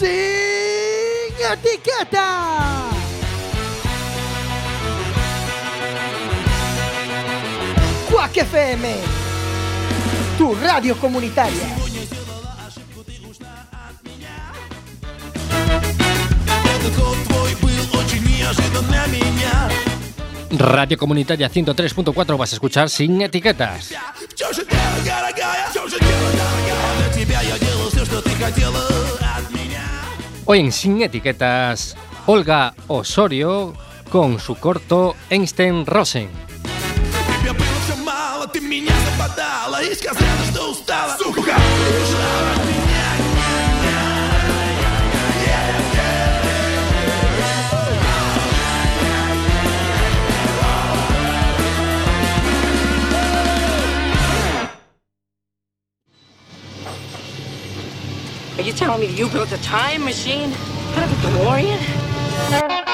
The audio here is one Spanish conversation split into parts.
Sin etiqueta. Quack FM, tu radio comunitaria. Radio Comunitaria 103.4 vas a escuchar sin etiquetas. Hoy en Sin Etiquetas, Olga Osorio con su corto Einstein Rosen. Are you telling me you built a time machine out of a DeLorean?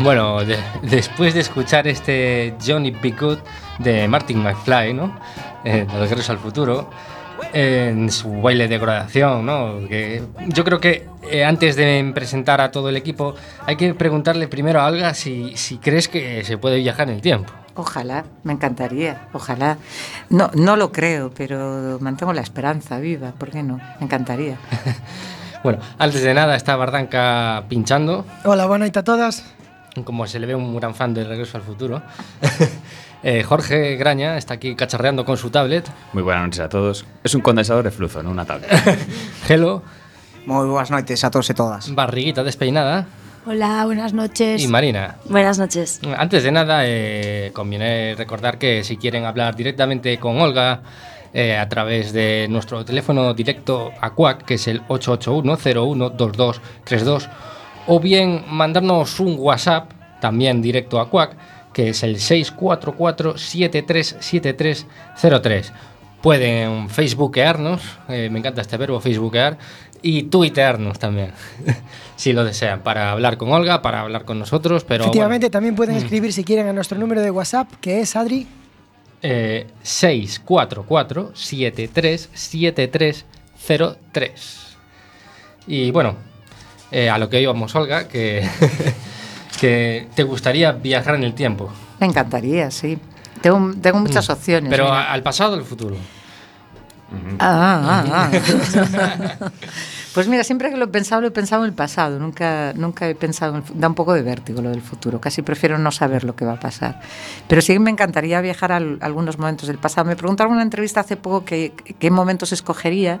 Bueno, de- después de escuchar este Johnny Be Good de Martin McFly, ¿no? Eh, de Regreso al Futuro, en su baile de graduación, ¿no? Que yo creo que eh, antes de presentar a todo el equipo, hay que preguntarle primero a Olga si, si crees que se puede viajar en el tiempo. Ojalá, me encantaría, ojalá. No, no lo creo, pero mantengo la esperanza viva, ¿por qué no? Me encantaría. Bueno, antes de nada está Bardanca pinchando, Hola, buenas noches a todas. Como se le ve un gran fan de Regreso al Futuro. Eh, Jorge Graña está aquí cacharreando con su tablet. Muy buenas noches a todos. Es un condensador de flujo, no una tablet. Gelo, Moi boas noites a todos e todas. barriguita despeinada. Hola, buenas noches. Y Marina. Buenas noches. Antes de nada, eh, conviene recordar que si quieren hablar directamente con Olga eh, a través de nuestro teléfono directo a CUAC, que es el 881-012232, o bien mandarnos un WhatsApp, también directo a CUAC, que es el 644-737303. Pueden facebookearnos, eh, me encanta este verbo, facebookear, y tuitearnos también, si lo desean, para hablar con Olga, para hablar con nosotros, pero... Efectivamente, también Mm. pueden escribir si quieren a nuestro número de WhatsApp, que es Adri. Eh, 644-737303. Y bueno, eh, a lo que íbamos, Olga, que, que te gustaría viajar en el tiempo, Me encantaría, sí. Tengo, tengo muchas opciones. pero mira. al pasado o al futuro. Ah, ah, ah. pues mira, siempre que lo he pensado, lo he pensado en el pasado. Nunca, nunca he pensado en el fu- Da un poco de vértigo lo del futuro. Casi prefiero no saber lo que va a pasar. Pero sí me encantaría viajar a al- algunos momentos del pasado. Me preguntaron en una entrevista hace poco qué, qué momentos escogería.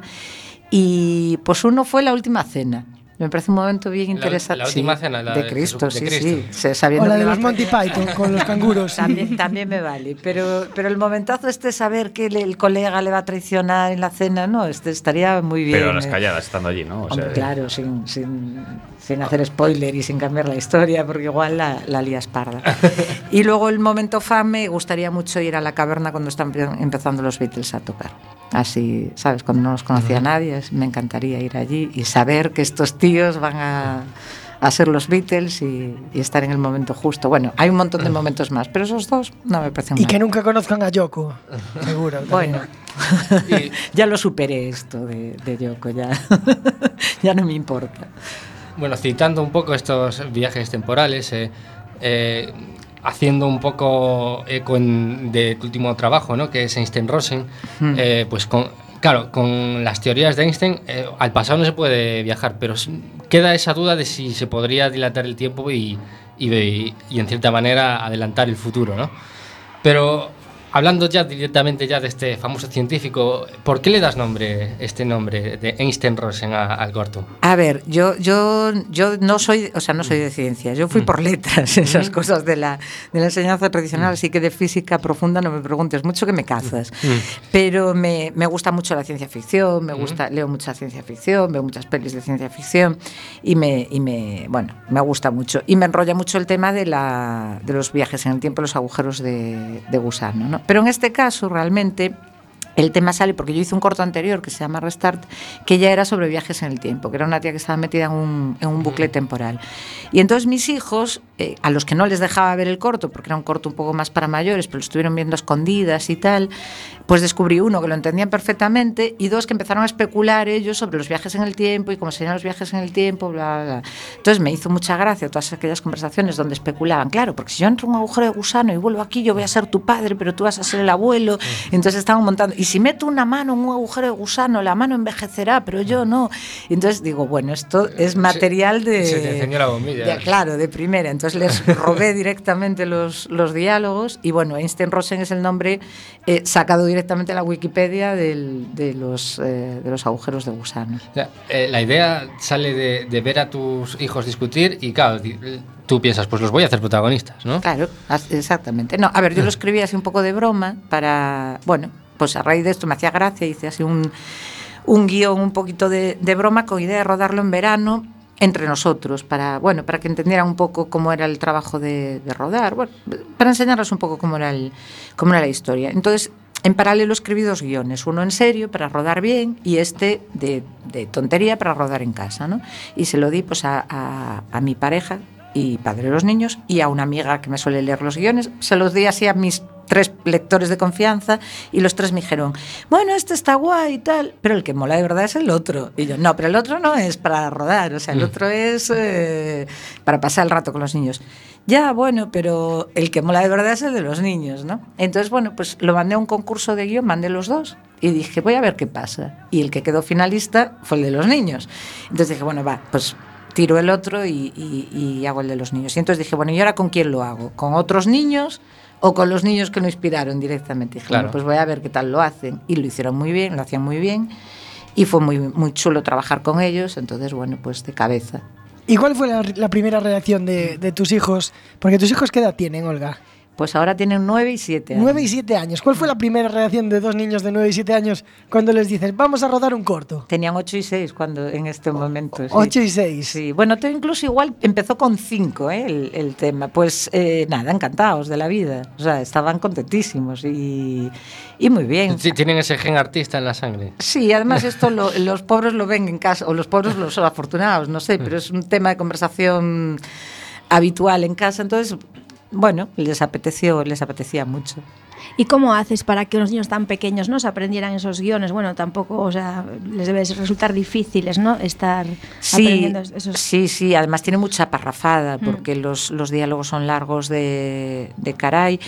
Y pues uno fue la última cena. Me parece un momento bien La- interesante. la última Sí, cena, la de de Cristo, Jesu- de sí, Cristo. sí. O la de los Monty Python con los canguros. también, también me vale, pero, pero el momentazo este saber que le- el colega le va a traicionar en la cena, no, este estaría muy bien. Pero a las eh. calladas, estando allí, ¿no? O Hombre, sea, claro, sin, sin, sin hacer spoiler y sin cambiar la historia, porque igual la, la lías parda. y luego el momento fan, me gustaría mucho ir a la caverna cuando están empe- empezando los Beatles a tocar. Así, ¿sabes? Cuando no los conocía nadie, me encantaría ir allí y saber que estos tíos van a, a ser los Beatles y, y estar en el momento justo. Bueno, hay un montón de momentos más, pero esos dos no me parecen Y mal. que nunca conozcan a Yoko. Seguro. Bueno, ya lo superé esto de, de Yoko, ya, ya no me importa. Bueno, citando un poco estos viajes temporales, eh, eh, haciendo un poco eco en- de tu último trabajo, ¿no? que es Einstein-Rosen, Hmm. eh, pues con, claro, con las teorías de Einstein, eh, al pasado no se puede viajar, pero queda esa duda de si se podría dilatar el tiempo y, y- y, en cierta manera adelantar el futuro, ¿no? Pero hablando ya directamente ya de este famoso científico, ¿por qué le das nombre, este nombre de Einstein-Rosen al corto? A ver, yo, yo, yo no soy, o sea, no soy de ciencias, yo fui por letras, esas cosas de la, de la enseñanza tradicional, así que de física profunda no me preguntes mucho que me cazas. Pero me, me gusta mucho la ciencia ficción, me gusta, leo mucha ciencia ficción, veo muchas pelis de ciencia ficción y me, y me, bueno, me gusta mucho. Y me enrolla mucho el tema de, la, de los viajes en el tiempo, los agujeros de, de gusano, ¿no? Pero en este caso, realmente, el tema sale porque yo hice un corto anterior que se llama Restart, que ya era sobre viajes en el tiempo, que era una tía que estaba metida en un, en un bucle temporal. Y entonces mis hijos, eh, a los que no les dejaba ver el corto, porque era un corto un poco más para mayores, pero lo estuvieron viendo a escondidas y tal, pues descubrí uno que lo entendían perfectamente y dos que empezaron a especular ellos sobre los viajes en el tiempo y cómo serían los viajes en el tiempo, bla, bla, bla. Entonces me hizo mucha gracia todas aquellas conversaciones donde especulaban, claro, porque si yo entro en un agujero de gusano y vuelvo aquí, yo voy a ser tu padre, pero tú vas a ser el abuelo. Entonces estaban montando, y si meto una mano en un agujero de gusano, la mano envejecerá, pero yo no. Entonces digo, bueno, esto es material de... Se te encendió la bombilla. de- claro, de primera. Entonces les robé directamente los, los diálogos y bueno, Einstein Rosen es el nombre eh, sacado directamente de la Wikipedia del- de, los, eh, de los agujeros de gusano. Eh, la idea sale de, de ver a tus hijos discutir y claro, tú piensas, pues los voy a hacer protagonistas, ¿no? Claro, exactamente. No, a ver, yo lo escribí así un poco de broma para, bueno, pues a raíz de esto me hacía gracia, hice así un, un guion un poquito de, de broma con idea de rodarlo en verano entre nosotros, para, bueno, para que entendieran un poco cómo era el trabajo de, de rodar, bueno, para enseñarles un poco cómo era, el, cómo era la historia. Entonces, en paralelo escribí dos guiones, uno en serio para rodar bien y este de, tontería para rodar en casa, ¿no? Y se lo di pues a, a- a mi pareja y padre de los niños y a una amiga que me suele leer los guiones, se los di así a mis tres lectores de confianza y los tres me dijeron, bueno, este está guay y tal, pero el que mola de verdad es el otro. Y yo, no, pero el otro no es para rodar, o sea, el otro es eh, para pasar el rato con los niños. Ya, bueno, pero el que mola de verdad es el de los niños, ¿no? Entonces, bueno, pues lo mandé a un concurso de guion, mandé los dos y dije, voy a ver qué pasa. Y el que quedó finalista fue el de los niños. Entonces dije, bueno, va, pues tiro el otro y, y- y hago el de los niños. Y entonces dije, bueno, ¿y ahora con quién lo hago? ¿Con otros niños o con los niños que lo inspiraron directamente? Dije, Claro. pues voy a ver qué tal lo hacen. Y lo hicieron muy bien, lo hacían muy bien. Y fue muy, muy chulo trabajar con ellos. Entonces, bueno, pues de cabeza. ¿Y cuál fue la, la primera reacción de, de tus hijos? Porque tus hijos, ¿qué edad tienen, Olga? Pues ahora tienen nueve y siete años. 9 y 7 años. ¿Cuál fue la primera reacción de dos niños de 9 y 7 años cuando les dices, vamos a rodar un corto? Tenían 8 y 6 cuando en este momento. sí. 8 y 6. Sí, bueno, Teo incluso igual empezó con 5 ¿eh? el, el tema. Pues eh, nada, encantados de la vida. O sea, estaban contentísimos y, y muy bien. Sí, Tienen ese gen artista en la sangre. Sí, además esto lo- los pobres lo ven en casa, o los pobres los afortunados, no sé, pero es un tema de conversación habitual en casa, entonces, bueno, les apeteció, les apetecía mucho. ¿Y cómo haces para que los niños tan pequeños no se aprendieran esos guiones? Bueno, tampoco, o sea, les debe resultar difíciles, ¿no? Estar Sí, aprendiendo esos. sí, sí, además tiene mucha parrafada porque los, los diálogos son largos de, de caray.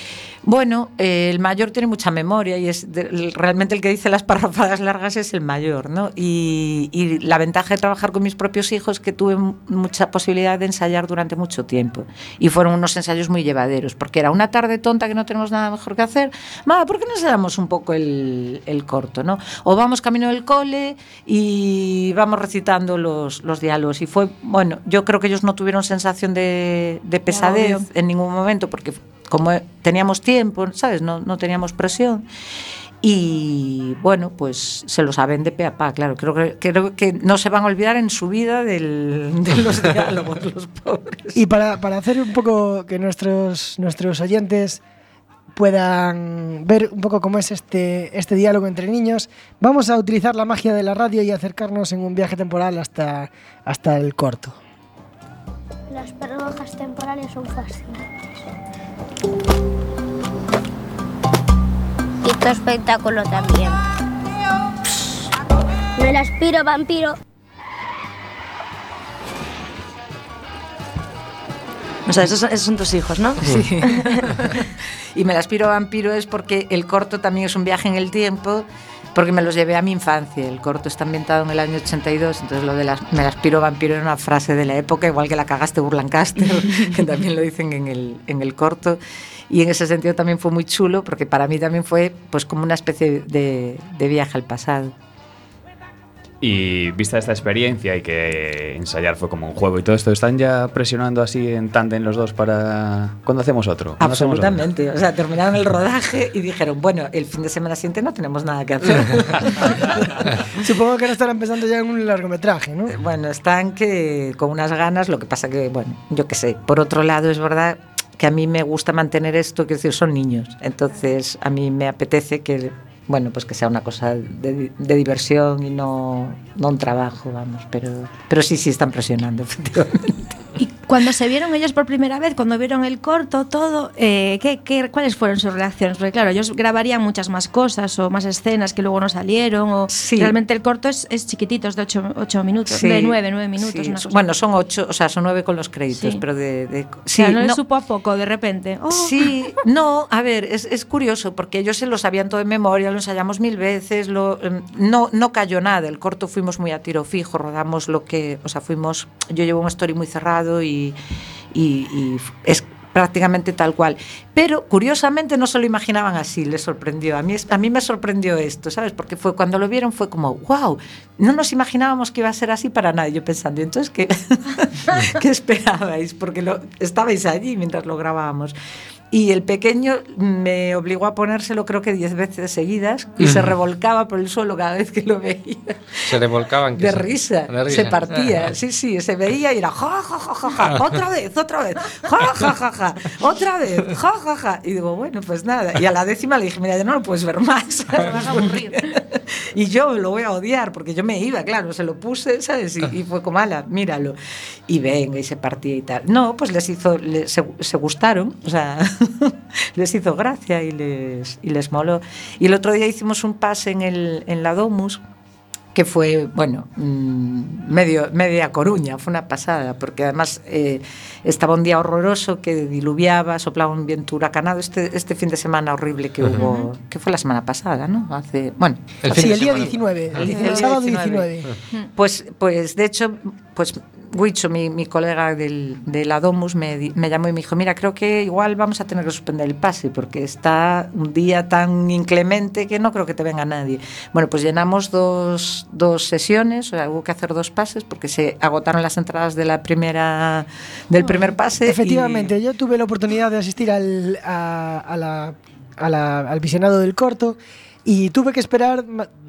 Bueno, eh, el mayor tiene mucha memoria y es de- realmente el que dice las parrafadas largas es el mayor, ¿no? Y, y la ventaja de trabajar con mis propios hijos es que tuve mu- mucha posibilidad de ensayar durante mucho tiempo y fueron unos ensayos muy llevaderos porque era una tarde tonta que no tenemos nada mejor que hacer. Ma, ¿por qué no ensayamos un poco el, el corto, no? O vamos camino del cole y vamos recitando los, los diálogos. Y fue, bueno, yo creo que ellos no tuvieron sensación de, de pesadez agobio. en ningún momento porque como teníamos tiempo, ¿sabes? No, no teníamos presión. Y bueno, pues se lo saben de pe a pa, claro. Creo que, creo que no se van a olvidar en su vida del- de los diálogos, los pobres. Y para, para hacer un poco que nuestros, nuestros oyentes puedan ver un poco cómo es este, este diálogo entre niños, vamos a utilizar la magia de la radio y acercarnos en un viaje temporal hasta, hasta el corto. Las paradojas temporales son fascinantes. Y tu espectáculo también. Me la aspiro, vampiro. O sea, esos son, esos son tus hijos, ¿no? Sí. y me la aspiro a vampiro es porque el corto también es un viaje en el tiempo, porque me los llevé a mi infancia. El corto está ambientado en el año 82, entonces lo de las, me la aspiro a vampiro era una frase de la época, igual que la cagaste Burlancaster, que también lo dicen en el, en el corto. Y en ese sentido también fue muy chulo, porque para mí también fue pues como una especie de, de viaje al pasado. Y vista esta experiencia y que ensayar fue como un juego y todo esto, ¿están ya presionando así en tándem los dos para... ¿Cuándo hacemos otro? ¿Cuándo hacemos otro? Absolutamente. O sea, terminaron el rodaje y dijeron, bueno, el fin de semana siguiente no tenemos nada que hacer. Supongo que ahora estarán pensando ya en un largometraje, ¿no? Bueno, están que con unas ganas, lo que pasa que, bueno, yo qué sé. Por otro lado, es verdad que a mí me gusta mantener esto, que decir, son niños. Entonces, a mí me apetece que bueno, pues que sea una cosa de, de diversión y no, no un trabajo, vamos, pero, pero sí, sí están presionando, efectivamente. Cuando se vieron ellos por primera vez, cuando vieron el corto, todo, eh, ¿qué, qué, cuáles fueron sus reacciones? Porque claro, ellos grabarían muchas más cosas o más escenas que luego no salieron. O Sí. Realmente el corto es, es chiquitito, es de 8 minutos, Sí, de 9, 9 minutos. sí. una cosa Bueno, son ocho, o sea, son nueve con los créditos, pero de... de- O sea, sí, no, le no- supo a poco de repente. Oh. Sí, no, a ver, es, es curioso porque ellos se lo sabían todo de memoria, lo ensayamos mil veces, lo, em, no, no cayó nada, el corto fuimos muy a tiro fijo, rodamos lo que, o sea, fuimos, yo llevo un story muy cerrado y, y- es prácticamente tal cual. Pero curiosamente no se lo imaginaban así, les sorprendió. A mí, a mí me sorprendió esto, ¿sabes? Porque fue cuando lo vieron fue como, wow, no nos imaginábamos que iba a ser así para nada. Yo pensando, ¿y entonces qué, qué esperabais? Porque lo, estabais allí mientras lo grabábamos. Y el pequeño me obligó a ponérselo creo que diez veces seguidas y se revolcaba por el suelo cada vez que lo veía. Se revolcaban. que De se- risa, de risa. se partía, sí, sí, se veía y era ja, ja, ja, ja, ja, otra vez, otra vez, ja, ja, ja, ja, otra vez, ja, ja, ja. Y digo, bueno, pues nada. Y a la décima le dije, mira, ya no lo puedes ver más. vas a aburrir. y yo lo voy a odiar porque yo me iba, claro, se lo puse, ¿sabes? Y, y fue como, ala, míralo. Y venga, y se partía y tal. No, pues les hizo, le- se, se gustaron, o sea, les hizo gracia y les, y les moló. Y el otro día hicimos un pase en, el, en la Domus que fue, bueno, mm, medio, media Coruña, fue una pasada, porque además eh, estaba un día horroroso que diluviaba, soplaba un viento huracanado, este, este fin de semana horrible que hubo, que fue la semana pasada, ¿no? Hace, bueno, El Sí, fin de el día semana. 19, el, El el día sábado 19. 19. pues, pues de hecho, pues Huicho, mi, mi colega del, de la Domus, me, me llamó y me dijo, mira, creo que igual vamos a tener que suspender el pase porque está un día tan inclemente que no creo que te venga nadie. Bueno, pues llenamos dos, dos sesiones, o sea, hubo que hacer dos pases porque se agotaron las entradas de la primera, del primer pase. y- Efectivamente, yo tuve la oportunidad de asistir al, a, a la- a la- al visionado del corto y tuve que esperar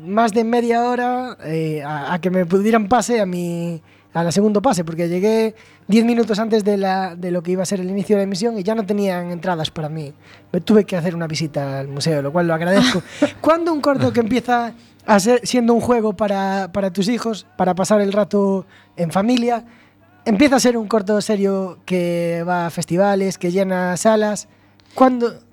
más de media hora eh, a, a que me pudieran pase a mi a la segundo pase, porque llegué 10 minutos antes de, la, de lo que iba a ser el inicio de la emisión y ya no tenían entradas para mí. Me tuve que hacer una visita al museo, lo cual lo agradezco. Cuando un corto que empieza a ser siendo un juego para, para tus hijos, para pasar el rato en familia, empieza a ser un corto serio que va a festivales, que llena salas. Cuando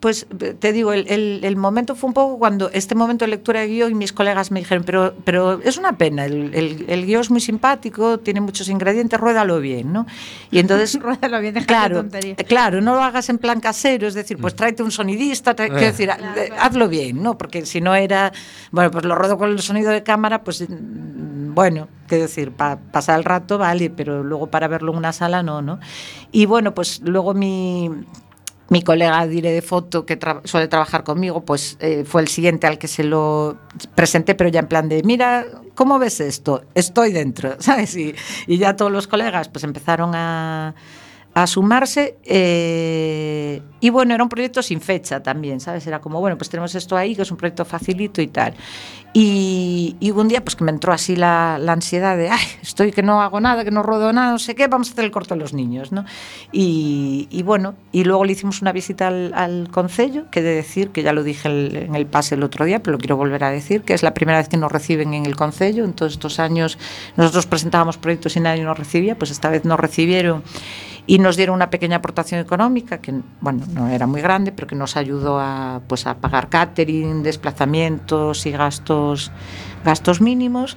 Pues te digo, el, el- el momento fue un poco cuando este momento de lectura de guion y mis colegas me dijeron, pero, pero es una pena, el, el, el guion es muy simpático, tiene muchos ingredientes, ruédalo bien, ¿no? Y entonces, Ruédalo bien, claro, tontería. claro, no lo hagas en plan casero, es decir, pues tráete un sonidista, trae- quiero decir, eh, hazlo bien, ¿no? Porque si no era, bueno, pues lo rodo con el sonido de cámara, pues mm, bueno, quiero decir, para pasar el rato vale, pero luego para verlo en una sala no, ¿no? Y bueno, pues luego mi mi colega Dire de foto que suele trabajar conmigo, pues eh, fue el siguiente al que se lo presenté, pero ya en plan de, mira, ¿cómo ves esto? Estoy dentro, ¿sabes? Y ya todos los colegas pues empezaron a, a sumarse eh, y bueno, era un proyecto sin fecha también, ¿sabes? Era como, bueno, pues tenemos esto ahí, que es un proyecto facilito y tal. Y, y un día pues que me entró así la, ansiedad de, ay, estoy que no hago nada, que no rodo nada, no sé qué, vamos a hacer el corto a los niños, ¿no? Y, bueno, y luego le hicimos una visita al, al concello, que de decir, que ya lo dije en el pase el otro día, pero lo quiero volver a decir, que es la primera vez que nos reciben en el concello, en todos estos años nosotros presentábamos proyectos y nadie nos recibía, pues esta vez nos recibieron e nos dieron unha pequena aportación económica que, bueno, non era moi grande, pero que nos ayudó a, pues, a pagar catering, desplazamientos e gastos gastos mínimos.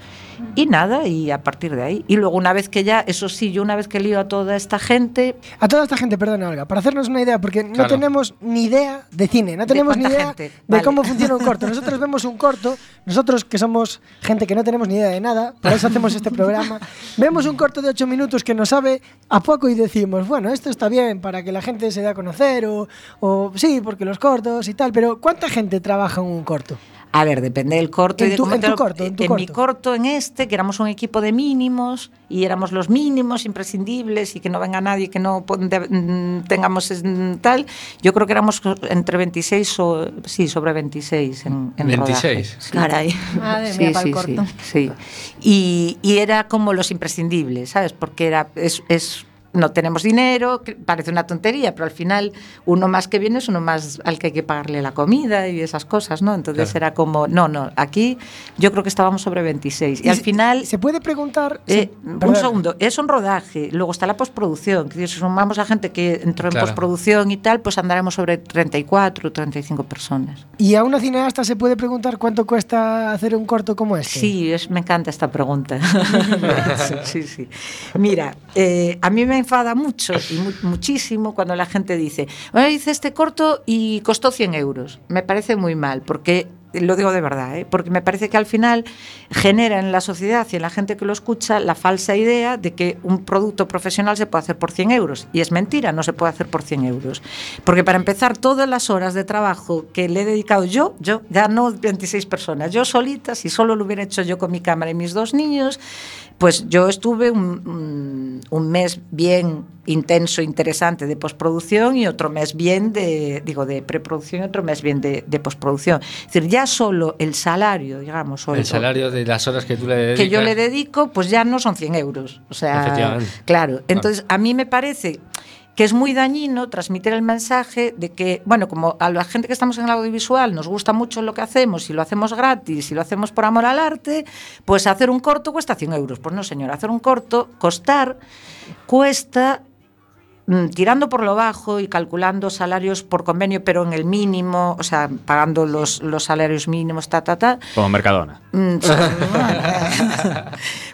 Y nada y a partir de ahí y luego una vez que ya eso sí yo una vez que lío a toda esta gente A toda esta gente, perdona Olga, para hacernos una idea, porque no tenemos ni idea de cine, no tenemos ni idea gente? de Vale. cómo funciona un corto. Nosotros vemos un corto, nosotros que somos gente que no tenemos ni idea de nada, por eso hacemos este programa, vemos un corto de 8 minutos que nos sabe a poco y decimos, bueno, esto está bien para que la gente se dé a conocer, o, o sí, porque los cortos y tal, pero ¿cuánta gente trabaja en un corto? A ver, depende del corto. En y de tu- cómo en te tu lo- corto, en tu mi corto. corto, en este, que éramos un equipo de mínimos y éramos los mínimos imprescindibles y que no venga nadie que no de- mm, tengamos tal. Yo creo que éramos entre 26 o sí, sobre 26 en, en 26. rodaje. Caray. Madre mía, para el corto. Sí, sí. Y, y era como los imprescindibles, ¿sabes? Porque era es, es no tenemos dinero, que parece una tontería, pero al final uno más que viene es uno más al que hay que pagarle la comida y esas cosas, ¿no? Entonces Claro. era como, no, no, aquí yo creo que estábamos sobre 26. Y, Y al se- final... ¿Se puede preguntar? Eh, un segundo, es un rodaje, luego está la postproducción, que si sumamos a gente que entró en Claro. postproducción y tal, pues andaremos sobre 34 35 personas. ¿Y a una cineasta se puede preguntar cuánto cuesta hacer un corto como este? Sí, es, me encanta esta pregunta. sí, sí. Mira, eh, a mí me enfada mucho y mu- muchísimo cuando la gente dice, bueno, hice este corto y costó 100 euros. Me parece muy mal, porque lo digo de verdad, ¿eh? porque me parece que al final genera en la sociedad y en la gente que lo escucha la falsa idea de que un producto profesional se puede hacer por 100 euros. Y es mentira, no se puede hacer por 100 euros. Porque para empezar, todas las horas de trabajo que le he dedicado yo, yo, ya no 26 personas, yo solita, si solo lo hubiera hecho yo con mi cámara y mis dos niños, pues yo estuve un, un- mes bien intenso, interesante de postproducción y otro mes bien de, digo, de preproducción y otro mes bien de, de postproducción. Es decir, ya solo el salario, digamos, o El salario de las horas que tú le dedicas. que yo le dedico, pues ya no son 100 euros. O sea, claro. Entonces, a mí me parece que es muy dañino transmitir el mensaje de que, bueno, como a la gente que estamos en el audiovisual nos gusta mucho lo que hacemos y lo hacemos gratis y lo hacemos por amor al arte, pues hacer un corto cuesta 100 euros. Pues no, señor, hacer un corto, costar, cuesta mm, tirando por lo bajo y calculando salarios por convenio, pero en el mínimo, o sea, pagando los, los salarios mínimos, ta, ta, ta, Como Mercadona.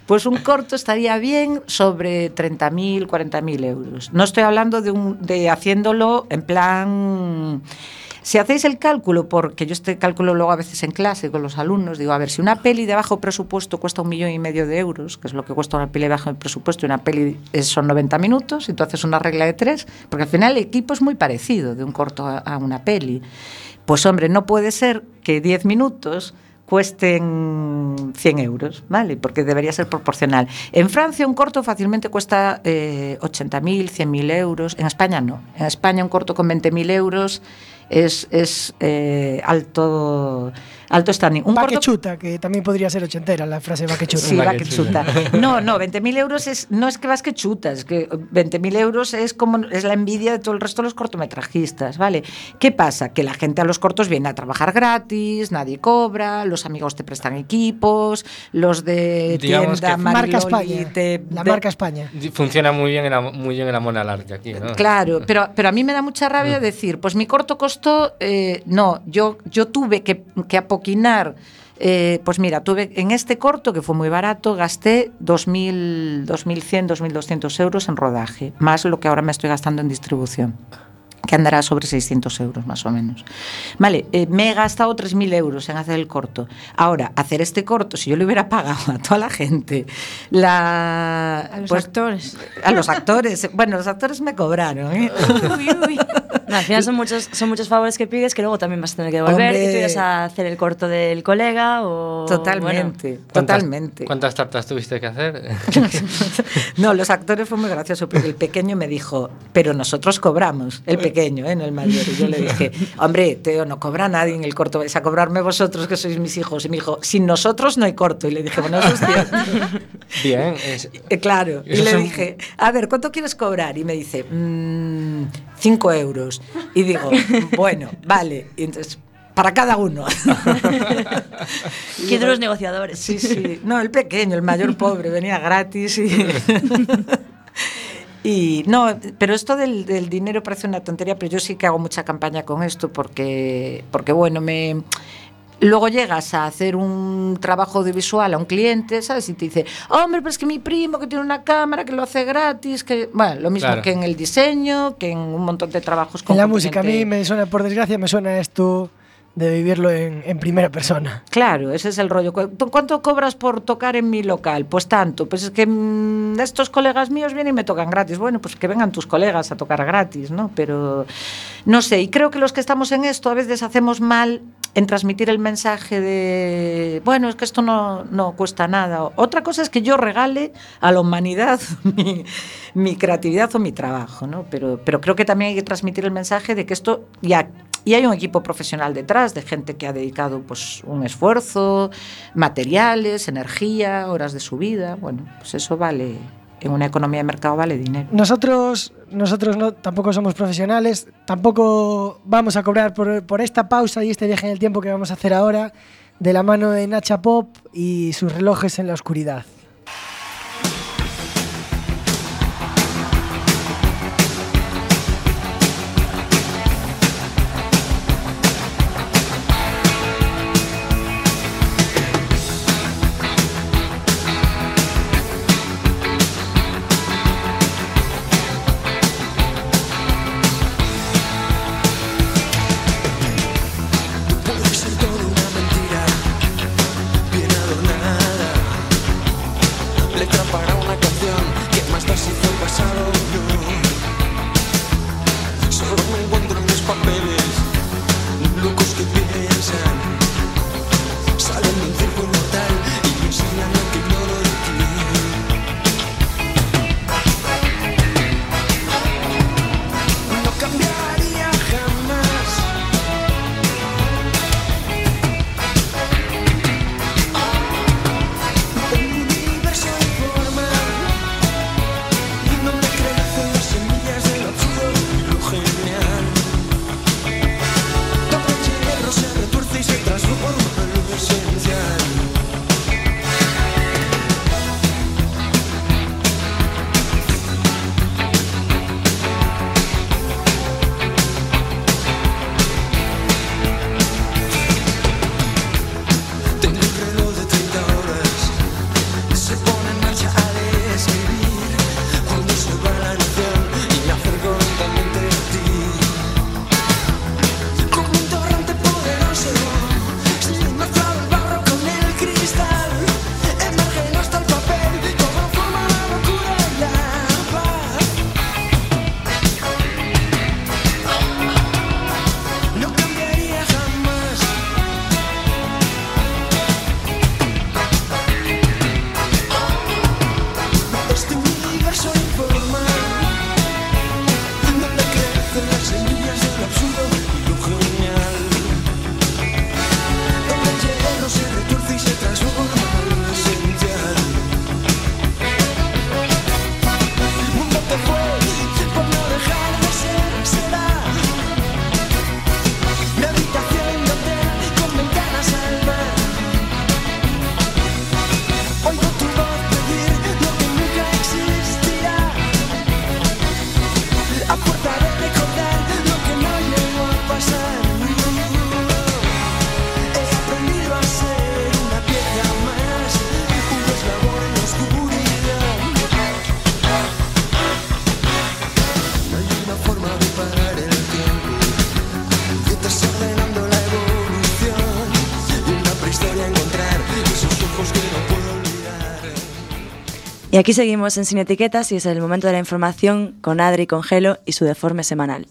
Pues un corto estaría bien sobre 30.000, 40.000 euros. No estoy hablando de, un, de haciéndolo en plan... Si hacéis el cálculo, porque yo este cálculo luego a veces en clase con los alumnos, digo, a ver, si una peli de bajo presupuesto cuesta un millón y medio de euros, que es lo que cuesta una peli de bajo presupuesto, y una peli son 90 minutos, y tú haces una regla de tres, porque al final el equipo es muy parecido de un corto a una peli. Pues hombre, no puede ser que 10 minutos cuesten 100 euros, ¿vale? Porque debería ser proporcional. En Francia un corto fácilmente cuesta eh, 80.000, 100.000 euros. En España no. En España un corto con 20.000 euros es, es eh, alto alto standing. Un Va corto que chuta, que también podría ser ochentera la frase va que chuta. Sí, va que chuta. No, no, 20.000 euros es, no es que vas que chutas, es que 20.000 euros es como es la envidia de todo el resto de los cortometrajistas, ¿vale? ¿Qué pasa? Que la gente a los cortos viene a trabajar gratis, nadie cobra, los amigos te prestan equipos, los de Digamos tienda que- Marca España. te- La de- marca España. Funciona muy bien el, am- muy bien el amor al arte aquí, ¿no? Claro, pero, pero a mí me da mucha rabia decir, pues mi corto costó, eh, no, yo, yo tuve que, que apoquinar, eh, pues mira, tuve en este corto, que fue muy barato, gasté 2.000, 2.100, 2.200 euros en rodaje, más lo que ahora me estoy gastando en distribución que andará sobre 600 euros más o menos. Vale, eh, me he gastado 3.000 euros en hacer el corto. Ahora, hacer este corto, si yo le hubiera pagado a toda la gente, la, A los pues, actores. a los actores, bueno, los actores me cobraron. ¿eh? Uy, uy. Al final son muchos, son muchos favores que pides que luego también vas a tener que devolver, Hombre. tú ibas a hacer el corto del colega o... Totalmente, totalmente. ¿Cuántas tartas tuviste que hacer? no, los actores fue muy gracioso porque el pequeño me dijo, pero nosotros cobramos, el pequeño, ¿eh? no el mayor. Y yo le dije, Hombre, Teo, no cobra nadie en el corto, vais a cobrarme vosotros que sois mis hijos. Y me dijo, sin nosotros no hay corto. Y le dije, bueno, eso es cierto. Bien. Eh, claro. Y le dije, a ver, ¿cuánto quieres cobrar? Y me dice, mmm, 5 euros. Y digo, bueno, vale. Y entonces, para cada uno. Qué duros negociadores. Sí, sí. No, el pequeño, el mayor pobre, venía gratis y... No, pero esto del, del, dinero parece una tontería, pero yo sí que hago mucha campaña con esto porque, porque bueno, me, Luego llegas a hacer un trabajo audiovisual a un cliente, ¿sabes? Y te dice, hombre, pero es que mi primo que tiene una cámara, que lo hace gratis, que... Bueno, lo mismo Claro. que en el diseño, que en un montón de trabajos En la música, a mí me suena, por desgracia, me suena esto de vivirlo en, primera persona. Claro, ese es el rollo. ¿Cu- ¿tú ¿Cuánto cobras por tocar en mi local? Pues tanto. Pues es que mm, estos colegas míos vienen y me tocan gratis. Bueno, pues que vengan tus colegas a tocar gratis, ¿no? Pero no sé, y creo que los que estamos en esto a veces hacemos mal en transmitir el mensaje de, bueno, es que esto no, no cuesta nada. Otra cosa es que yo regale a la humanidad mi, mi creatividad o mi trabajo, ¿no? Pero, pero creo que también hay que transmitir el mensaje de que esto ya y hay un equipo profesional detrás de gente que ha dedicado pues un esfuerzo, materiales, energía, horas de su vida. Bueno, pues eso vale, en una economía de mercado vale dinero. Nosotros, nosotros no, tampoco somos profesionales, tampoco vamos a cobrar por, por esta pausa y este viaje en el tiempo que vamos a hacer ahora de la mano de Nacha Pop y sus relojes en la oscuridad. Aquí seguimos en Sin Etiquetas y es el momento de la información con Adri Congelo y su deforme semanal.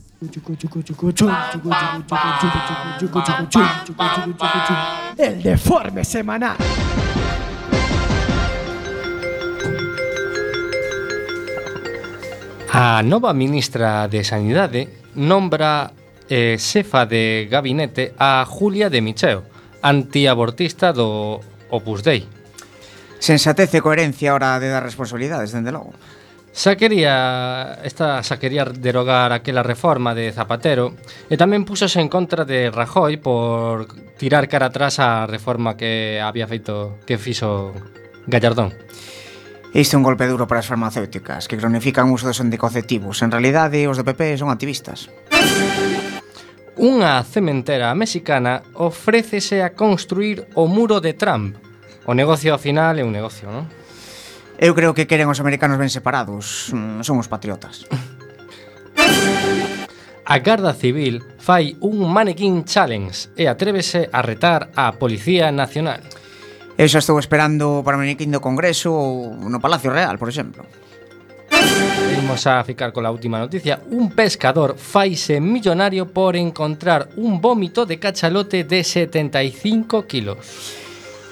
El deforme semanal. A nova ministra de Sanidade nombra eh, xefa de gabinete a Julia de Micheo, antiabortista do Opus Dei. Sensatez e coherencia a hora de dar responsabilidades, dende logo. Xa quería, esta xa quería derogar aquela reforma de Zapatero e tamén púxose en contra de Rajoy por tirar cara atrás a reforma que había feito, que fixo Gallardón. Isto é un golpe duro para as farmacéuticas que cronifican o uso dos anticonceptivos. En realidade, os do PP son activistas. Unha cementera mexicana ofrécese a construir o muro de Trump O negocio ao final é un negocio, non? Eu creo que queren os americanos ben separados. Mm, son os patriotas. A Garda Civil fai un mannequin challenge e atrévese a retar a Policía Nacional. Eu xa estou esperando para o mannequin do Congreso ou no Palacio Real, por exemplo. Vamos a ficar cola última noticia. Un pescador faise millonario por encontrar un vómito de cachalote de 75 kilos.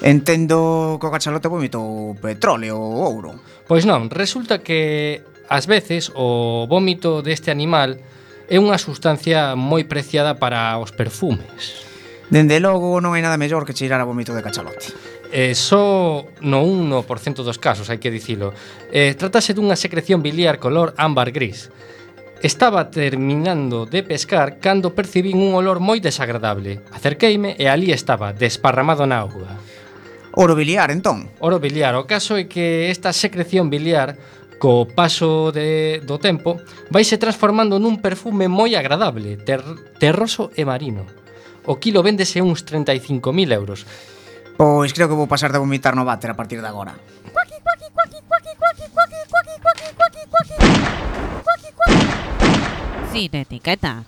Entendo que o cachalote vomitou petróleo ou ouro. Pois non, resulta que ás veces o vómito deste animal é unha sustancia moi preciada para os perfumes. Dende logo non hai nada mellor que cheirar a vómito de cachalote. Eh, só no 1% dos casos, hai que dicilo. Eh, tratase dunha secreción biliar color ámbar gris. Estaba terminando de pescar cando percibín un olor moi desagradable. Acerqueime e ali estaba, desparramado na auga. Oro biliar, entón? Oro biliar. O caso é que esta secreción biliar co paso de, do tempo vaise transformando nun perfume moi agradable, ter, terroso e marino. O kilo véndese uns 35.000 euros. Pois creo que vou pasar de vomitar no váter a partir de agora. Cuaqui. Sin etiqueta.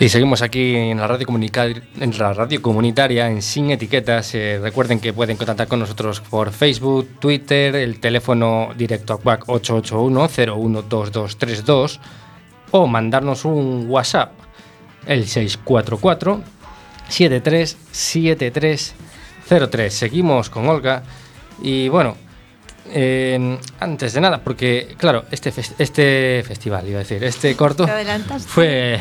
Y seguimos aquí en la radio, en la radio comunitaria en Sin Etiquetas. Eh, recuerden que pueden contactar con nosotros por Facebook, Twitter, el teléfono directo a CUAC 881-012232 o mandarnos un WhatsApp, el 644 737303. Seguimos con Olga y bueno, eh, antes de nada, porque claro, este, este festival, iba a decir, este corto fue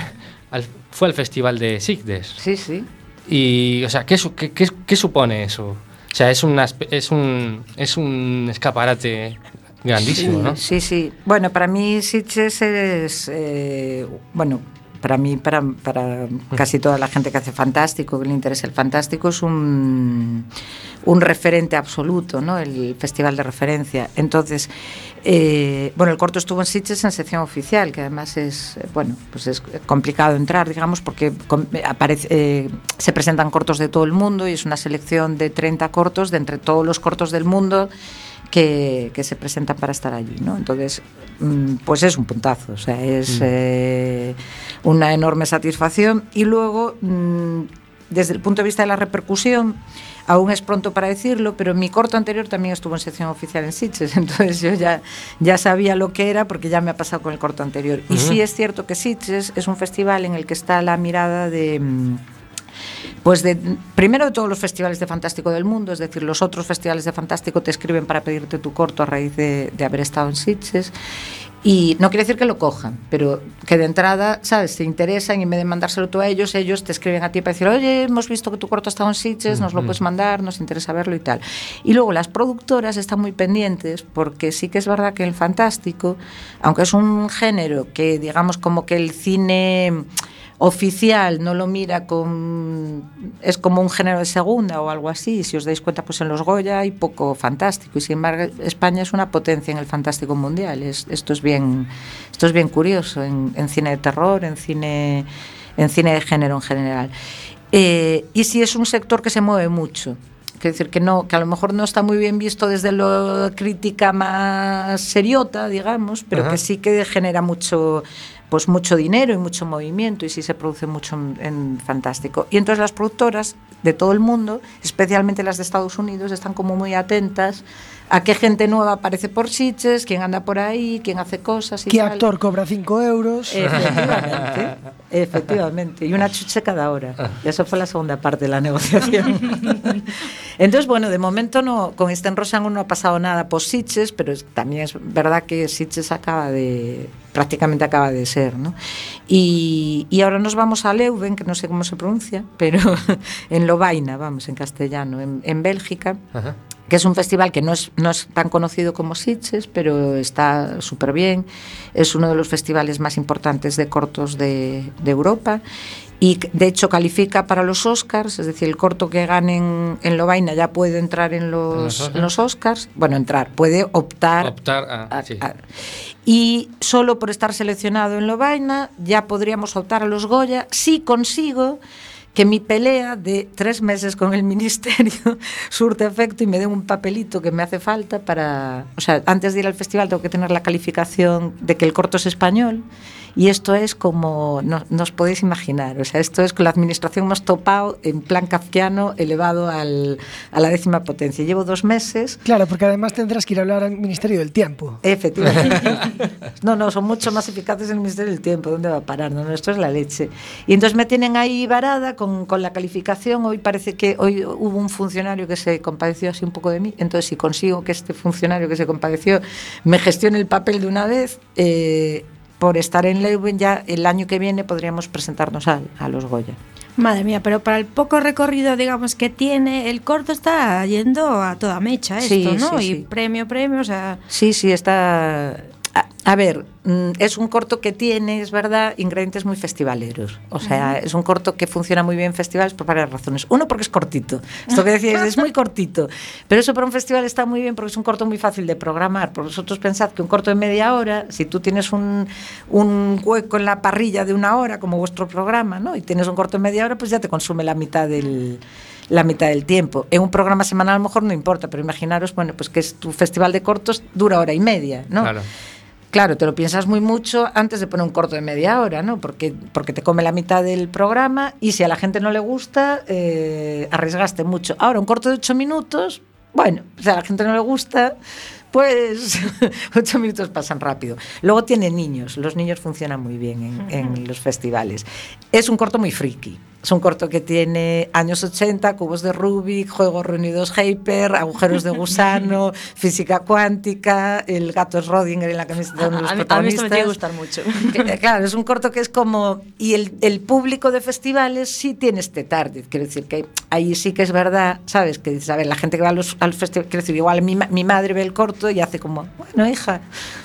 fue al festival de Sigdes. Sí, sí. Y, o sea, ¿qué, qué, qué- qué supone eso? O sea, es, una, es, un, es un escaparate grandísimo, sí, ¿no? Sí, sí. Bueno, para mí Sitges es, eh, bueno, para mí, para, para casi toda la gente que hace fantástico, que le interesa el fantástico, es un, un referente absoluto, ¿no? El festival de referencia. Entonces, eh, bueno, el corto estuvo en Sitges en sección oficial, que además es, bueno, pues es complicado entrar, digamos, porque aparece, eh, se presentan cortos de todo el mundo y es una selección de 30 cortos de entre todos los cortos del mundo que, que se presentan para estar allí, ¿no? Entonces, mm, pues es un puntazo, o sea, es Mm. eh, una enorme satisfacción y luego, mm, desde el punto de vista de la repercusión, aún es pronto para decirlo, pero mi corto anterior también estuvo en sección oficial en Sitges, entonces yo ya, ya sabía lo que era porque ya me ha pasado con el corto anterior. Y sí es cierto que Sitges es un festival en el que está la mirada de... mm, pues de, primero de todos los festivales de Fantástico del mundo, es decir, los otros festivales de Fantástico te escriben para pedirte tu corto a raíz de, de haber estado en Sitges. Y no quiere decir que lo cojan, pero que de entrada, ¿sabes? Te interesan y en vez de mandárselo tú a ellos, ellos te escriben a ti para decir, oye, hemos visto que tu corto ha estado en Sitges, nos lo Ujú. puedes mandar, nos interesa verlo y tal. Y luego las productoras están muy pendientes porque sí que es verdad que el fantástico, aunque es un género que digamos como que el cine oficial no lo mira con es como un género de segunda o algo así si os dais cuenta pues en los Goya hay poco fantástico y sin embargo España es una potencia en el fantástico mundial es- esto es bien esto es bien curioso en, en cine de terror en cine en cine de género en general Eh, y si es un sector que se mueve mucho Quiero decir que no, que a lo mejor no está muy bien visto desde la crítica más seriota, digamos, pero Ajá. que sí que genera mucho pues mucho dinero y mucho movimiento y sí se produce mucho en, fantástico. Y entonces las productoras de todo el mundo, especialmente las de Estados Unidos, están como muy atentas a qué gente nueva aparece por Sitges, quién anda por ahí, quién hace cosas y ¿Qué tal. actor cobra 5 euros? Efectivamente, efectivamente. Y una chuche cada hora. Y eso fue la segunda parte de la negociación. Entonces, bueno, de momento no, con este Rosango no ha pasado nada por Sitges, pero también es verdad que Sitges acaba de, prácticamente acaba de ser, ¿no? Y, y ahora nos vamos a Leuven, que no sé cómo se pronuncia, pero en Lovaina, vamos, en castellano, en, en Bélgica Ajá. Que es un festival que no es, no es tan conocido como Sitges, pero está súper bien. Es uno de los festivales más importantes de cortos de, de Europa y de hecho califica para los Oscars, es decir, el corto que gane en, en Lovaina ya puede entrar en los, Oscars? en los Oscars. Bueno, entrar, puede optar Optar a, sí. y solo por estar seleccionado en Lovaina ya podríamos optar a los Goya si consigo que mi pelea de tres meses con el ministerio surte efecto y me den un papelito que me hace falta para... O sea, antes de ir al festival tengo que tener la calificación de que el corto es español y esto es como, no, no os podéis imaginar, o sea, esto es con la administración hemos topado en plan kafkiano elevado al, a la décima potencia. Llevo dos meses Claro, porque además tendrás que ir a hablar al Ministerio del Tiempo. Efectivamente. No, no, son mucho más eficaces en el Ministerio del Tiempo. ¿Dónde va a parar? No, no, esto es la leche. Y entonces me tienen ahí varada con con, la calificación, hoy parece que hoy hubo un funcionario que se compadeció así un poco de mí, entonces si consigo que este funcionario que se compadeció me gestione el papel de una vez, eh, por estar en Leuven ya el año que viene podríamos presentarnos a, a los Goya. Madre mía, pero para el poco recorrido, digamos, que tiene, el corto está yendo a toda mecha esto, Sí, ¿no? sí, y sí. premio, premio, o sea... Sí, sí, está... A, a ver, mm, es un corto que tiene, es verdad, ingredientes muy festivaleros. O sea, es un corto que funciona muy bien en festivales por varias razones. Uno, porque es cortito. Esto que decíais, es muy cortito. Pero eso para un festival está muy bien porque es un corto muy fácil de programar. Porque vosotros pensad que un corto de media hora, si tú tienes un, un hueco en la parrilla de una hora, como vuestro programa, ¿no? Y tienes un corto de media hora, pues ya te consume la mitad del la mitad del tiempo. En un programa semanal a lo mejor no importa, pero imaginaros, bueno, pues que es tu festival de cortos dura hora y media, ¿no? Claro. Claro, te lo piensas muy mucho antes de poner un corto de media hora, ¿no? Porque, porque te come la mitad del programa y si a la gente no le gusta, eh, arriesgaste mucho. Ahora, un corto de ocho minutos, bueno, si a la gente no le gusta, pues ocho minutos pasan rápido. Luego tiene niños, los niños funcionan muy bien en, en los festivales. Es un corto muy friki. Es un corto que tiene años 80, cubos de Rubik, juegos reunidos Hyper, agujeros de gusano, física cuántica, el gato Schrödinger en la de uno de los A mí, a mí esto me tiene que protagonistas. gustar mucho. Que, eh, claro, es un corto que es como. Y el, el público de festivales sí tiene este target. Quiero decir que ahí sí que es verdad, ¿sabes? Que dices, a ver, la gente que va a los, a los festivales. Quiero decir, igual mi, mi madre ve el corto y hace como, bueno, hija,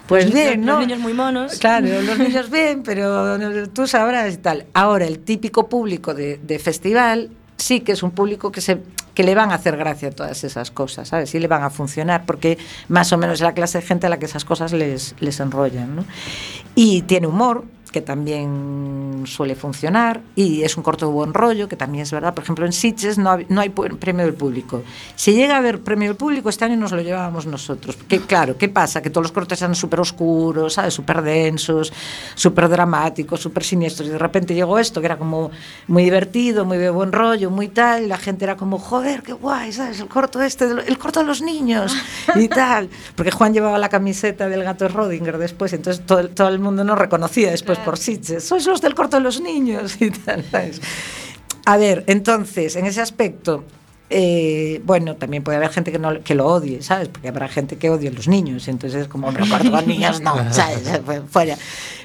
pues Los- bien, los ¿no? niños muy monos. Claro, los niños bien, pero tú sabrás y tal. Ahora, el típico público de, de festival sí que es un público que se que le van a hacer gracia todas esas cosas, ¿sabes? Sí le van a funcionar, porque más o menos es la clase de gente a la que esas cosas les, les enrollan. Y tiene humor, que también suele funcionar, y es un corto de buen rollo, que también es verdad. Por ejemplo, en Sitges no, no hay premio del público. Si llega a haber premio del público, este año nos lo llevábamos nosotros. Que, claro, ¿qué pasa? Que todos los cortos eran súper oscuros, ¿sabes? Súper densos, súper dramáticos, súper siniestros. Y de repente llegó esto, que era como muy divertido, muy de buen rollo, muy tal, y la gente era como, joder, qué guay, ¿sabes? El corto este, el corto de los niños y tal. Porque Juan llevaba la camiseta del gato Rodinger después, entonces todo, todo el mundo nos reconocía después por Sitges. Sois los del corto de los niños y tal, ¿sabes? A ver, entonces, en ese aspecto, eh, bueno, también puede haber gente que, no, que lo odie, ¿sabes? Porque habrá gente que odie a los niños, entonces es como, hombre, corto con niños no, ¿sabes? Fuera.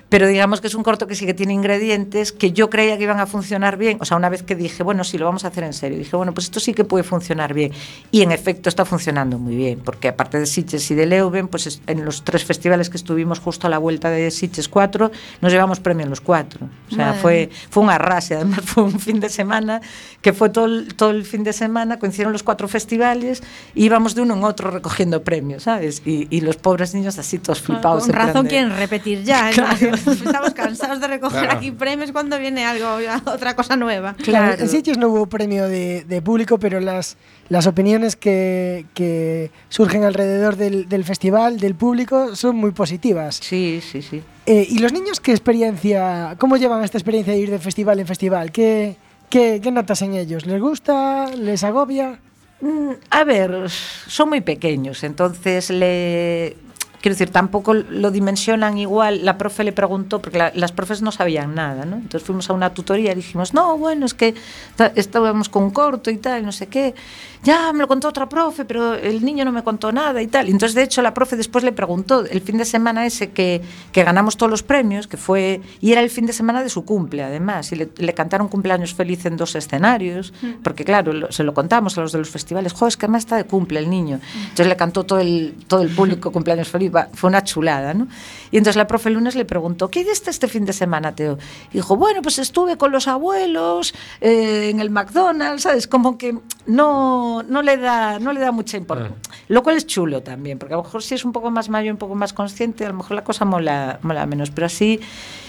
Pero digamos que es un corto que sí que tiene ingredientes que yo creía que iban a funcionar bien. O sea, una vez que dije, bueno, sí, lo vamos a hacer en serio, dije, bueno, pues esto sí que puede funcionar bien. Y en efecto está funcionando muy bien, porque aparte de Sitges y de Leuven, pues es- en los tres festivales que estuvimos justo a la vuelta de Sitges 4, nos llevamos premio en los cuatro. O sea, Madre fue, fue un arrase, además fue un fin de semana, que fue todo el, todo el fin de semana, coincidieron los cuatro festivales, y íbamos de uno en otro recogiendo premios, ¿sabes? Y, y los pobres niños así todos flipados. Con razón de- quieren repetir ya. ¿eh? Claro. Estamos cansados de recoger Claro. aquí premios cuando viene algo, otra cosa nueva. Claro, Claro. en Sitges no hubo premio de, de público, pero las, las opiniones que, que surgen alrededor del, del festival, del público, son muy positivas. Sí, sí, sí. Eh, ¿Y los niños qué experiencia, cómo llevan esta experiencia de ir de festival en festival? ¿Qué, qué, qué notas en ellos? ¿Les gusta? ¿Les agobia? Mm, A ver, son muy pequeños, entonces le... Quiero decir, tampoco lo dimensionan igual. La profe le preguntó, porque la- las profes no sabían nada, ¿no? Entonces fuimos a una tutoría y dijimos, no, bueno, es que estábamos con un corto y tal, no sé qué. Ya, me lo contó otra profe, pero el niño no me contó nada y tal. Y entonces, de hecho, la profe después le preguntó, el fin de semana ese que, que ganamos todos los premios, que fue... Y era el fin de semana de su cumple, además. Y le, le cantaron cumpleaños feliz en dos escenarios, porque claro, lo- se lo contamos a los de los festivales. Joder, es que además está de cumple el niño. Entonces le cantó todo el, todo el público cumpleaños feliz. Va, Fue una chulada, ¿no? Y entonces la profe lunes le preguntó, ¿qué hiciste este fin de semana, Teo? Y dijo, bueno, pues estuve con los abuelos eh, en el McDonald's, ¿sabes? Como que no, no, le, da, no le da mucha importancia. Lo cual es chulo también, porque a lo mejor si es un poco más mayor, un poco más consciente, a lo mejor la cosa mola, mola menos. Pero así,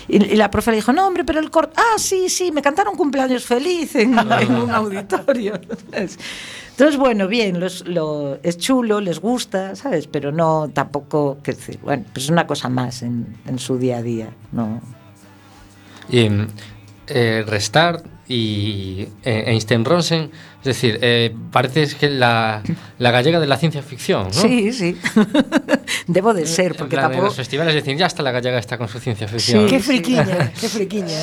y, y la profe le dijo, no, hombre, pero el corto, ah, sí, sí, me cantaron cumpleaños feliz en, en un auditorio. Entonces, bueno, bien, los- lo, es chulo, les gusta, ¿sabes? Pero no tampoco, qué decir, bueno, pues es una cosa más en, en su día a día, ¿no? Y eh, Restart y eh, Einstein Rosen, es decir, eh, parece que la, la gallega de la ciencia ficción, ¿no? Sí, sí. debo de ser, En porque plan, en tampouco... los festivales decir, ya está la gallega está con su ciencia ficción. Qué friquiña, qué friquiña.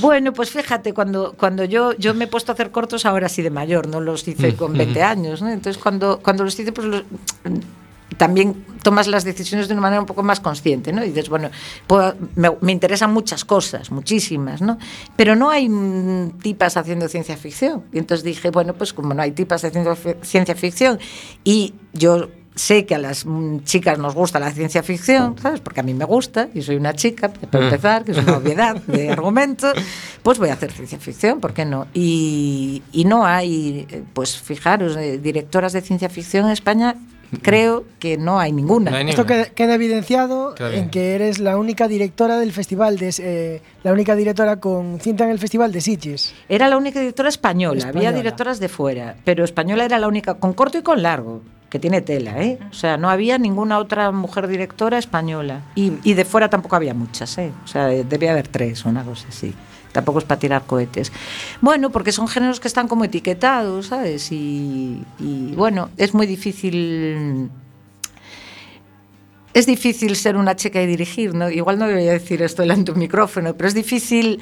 Bueno, pues fíjate, cuando, cuando yo, yo me he puesto a hacer cortos ahora sí de mayor, no los hice Mm, con 20 ujú. años, ¿no? Entonces cuando, cuando los hice, pues los- también tomas las decisiones de una manera un poco más consciente, ¿no? Y dices, bueno, puedo- me, me interesan muchas cosas, muchísimas, ¿no? Pero no hay tipas haciendo ciencia ficción. Y entonces dije, bueno, pues como no hay tipas haciendo ciencia ficción y yo sé que a las chicas nos gusta la ciencia ficción, ¿sabes? Porque a mí me gusta y soy una chica, para Mm. empezar, que es una obviedad de argumento, pues voy a hacer ciencia ficción, ¿por qué no? Y, y no hay, eh, pues fijaros, eh, directoras de ciencia ficción en España, creo que no hay ninguna. No hay Esto queda, queda evidenciado Queda en que eres la única directora del festival, de, eh, la única directora con cinta en el festival de Sitges. Era la única directora española, había Española. directoras de fuera, pero española era la única, con corto y con largo, que tiene tela, ¿eh? O sea, no había ninguna otra mujer directora española. Y, y de fuera tampoco había muchas, ¿eh? O sea, debía haber tres o una cosa así. Tampoco es para tirar cohetes. Bueno, porque son géneros que están como etiquetados, ¿sabes? Y, bueno, es muy difícil es difícil ser una chica y dirigir, ¿no? Igual no debería decir esto delante de un micrófono, pero es difícil,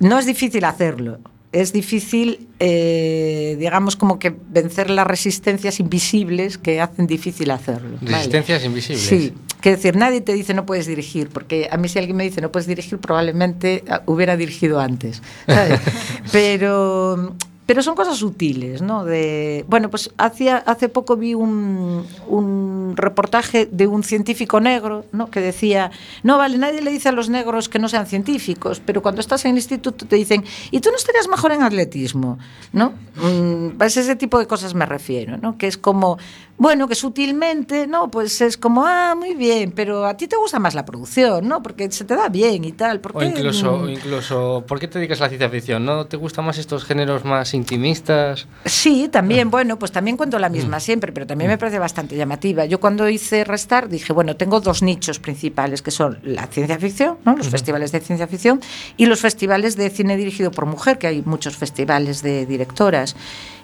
no es difícil hacerlo. es difícil, eh, digamos, como que vencer las resistencias invisibles que hacen difícil hacerlo. Resistencias vale. invisibles. Sí, que decir, nadie te dice no puedes dirigir, porque a mí si alguien me dice no puedes dirigir, probablemente hubiera dirigido antes. ¿sabes? Pero pero son cosas sutiles, ¿no? De, bueno, pues hacía, hace poco vi un, un reportaje de un científico negro, ¿no? Que decía, no, vale, nadie le dice a los negros que no sean científicos, pero cuando estás en el instituto te dicen, ¿y tú no estarías mejor en atletismo? ¿No? Mm, pues ese tipo de cosas me refiero, ¿no? Que es como, bueno, que sutilmente, ¿no? Pues es como, ah, muy bien, pero a ti te gusta más la producción, ¿no? Porque se te da bien y tal. ¿por qué? incluso, Mm, o incluso, ¿por qué te dedicas a la ciencia ficción? ¿No te gustan más estos géneros más intimistas? Sí, también, bueno, pues también cuento la misma siempre, pero también me parece bastante llamativa. Yo cuando hice Restar dije, bueno, tengo dos nichos principales, que son la ciencia ficción, ¿no? los festivales de ciencia ficción, y los festivales de cine dirigido por mujer, que hay muchos festivales de directoras.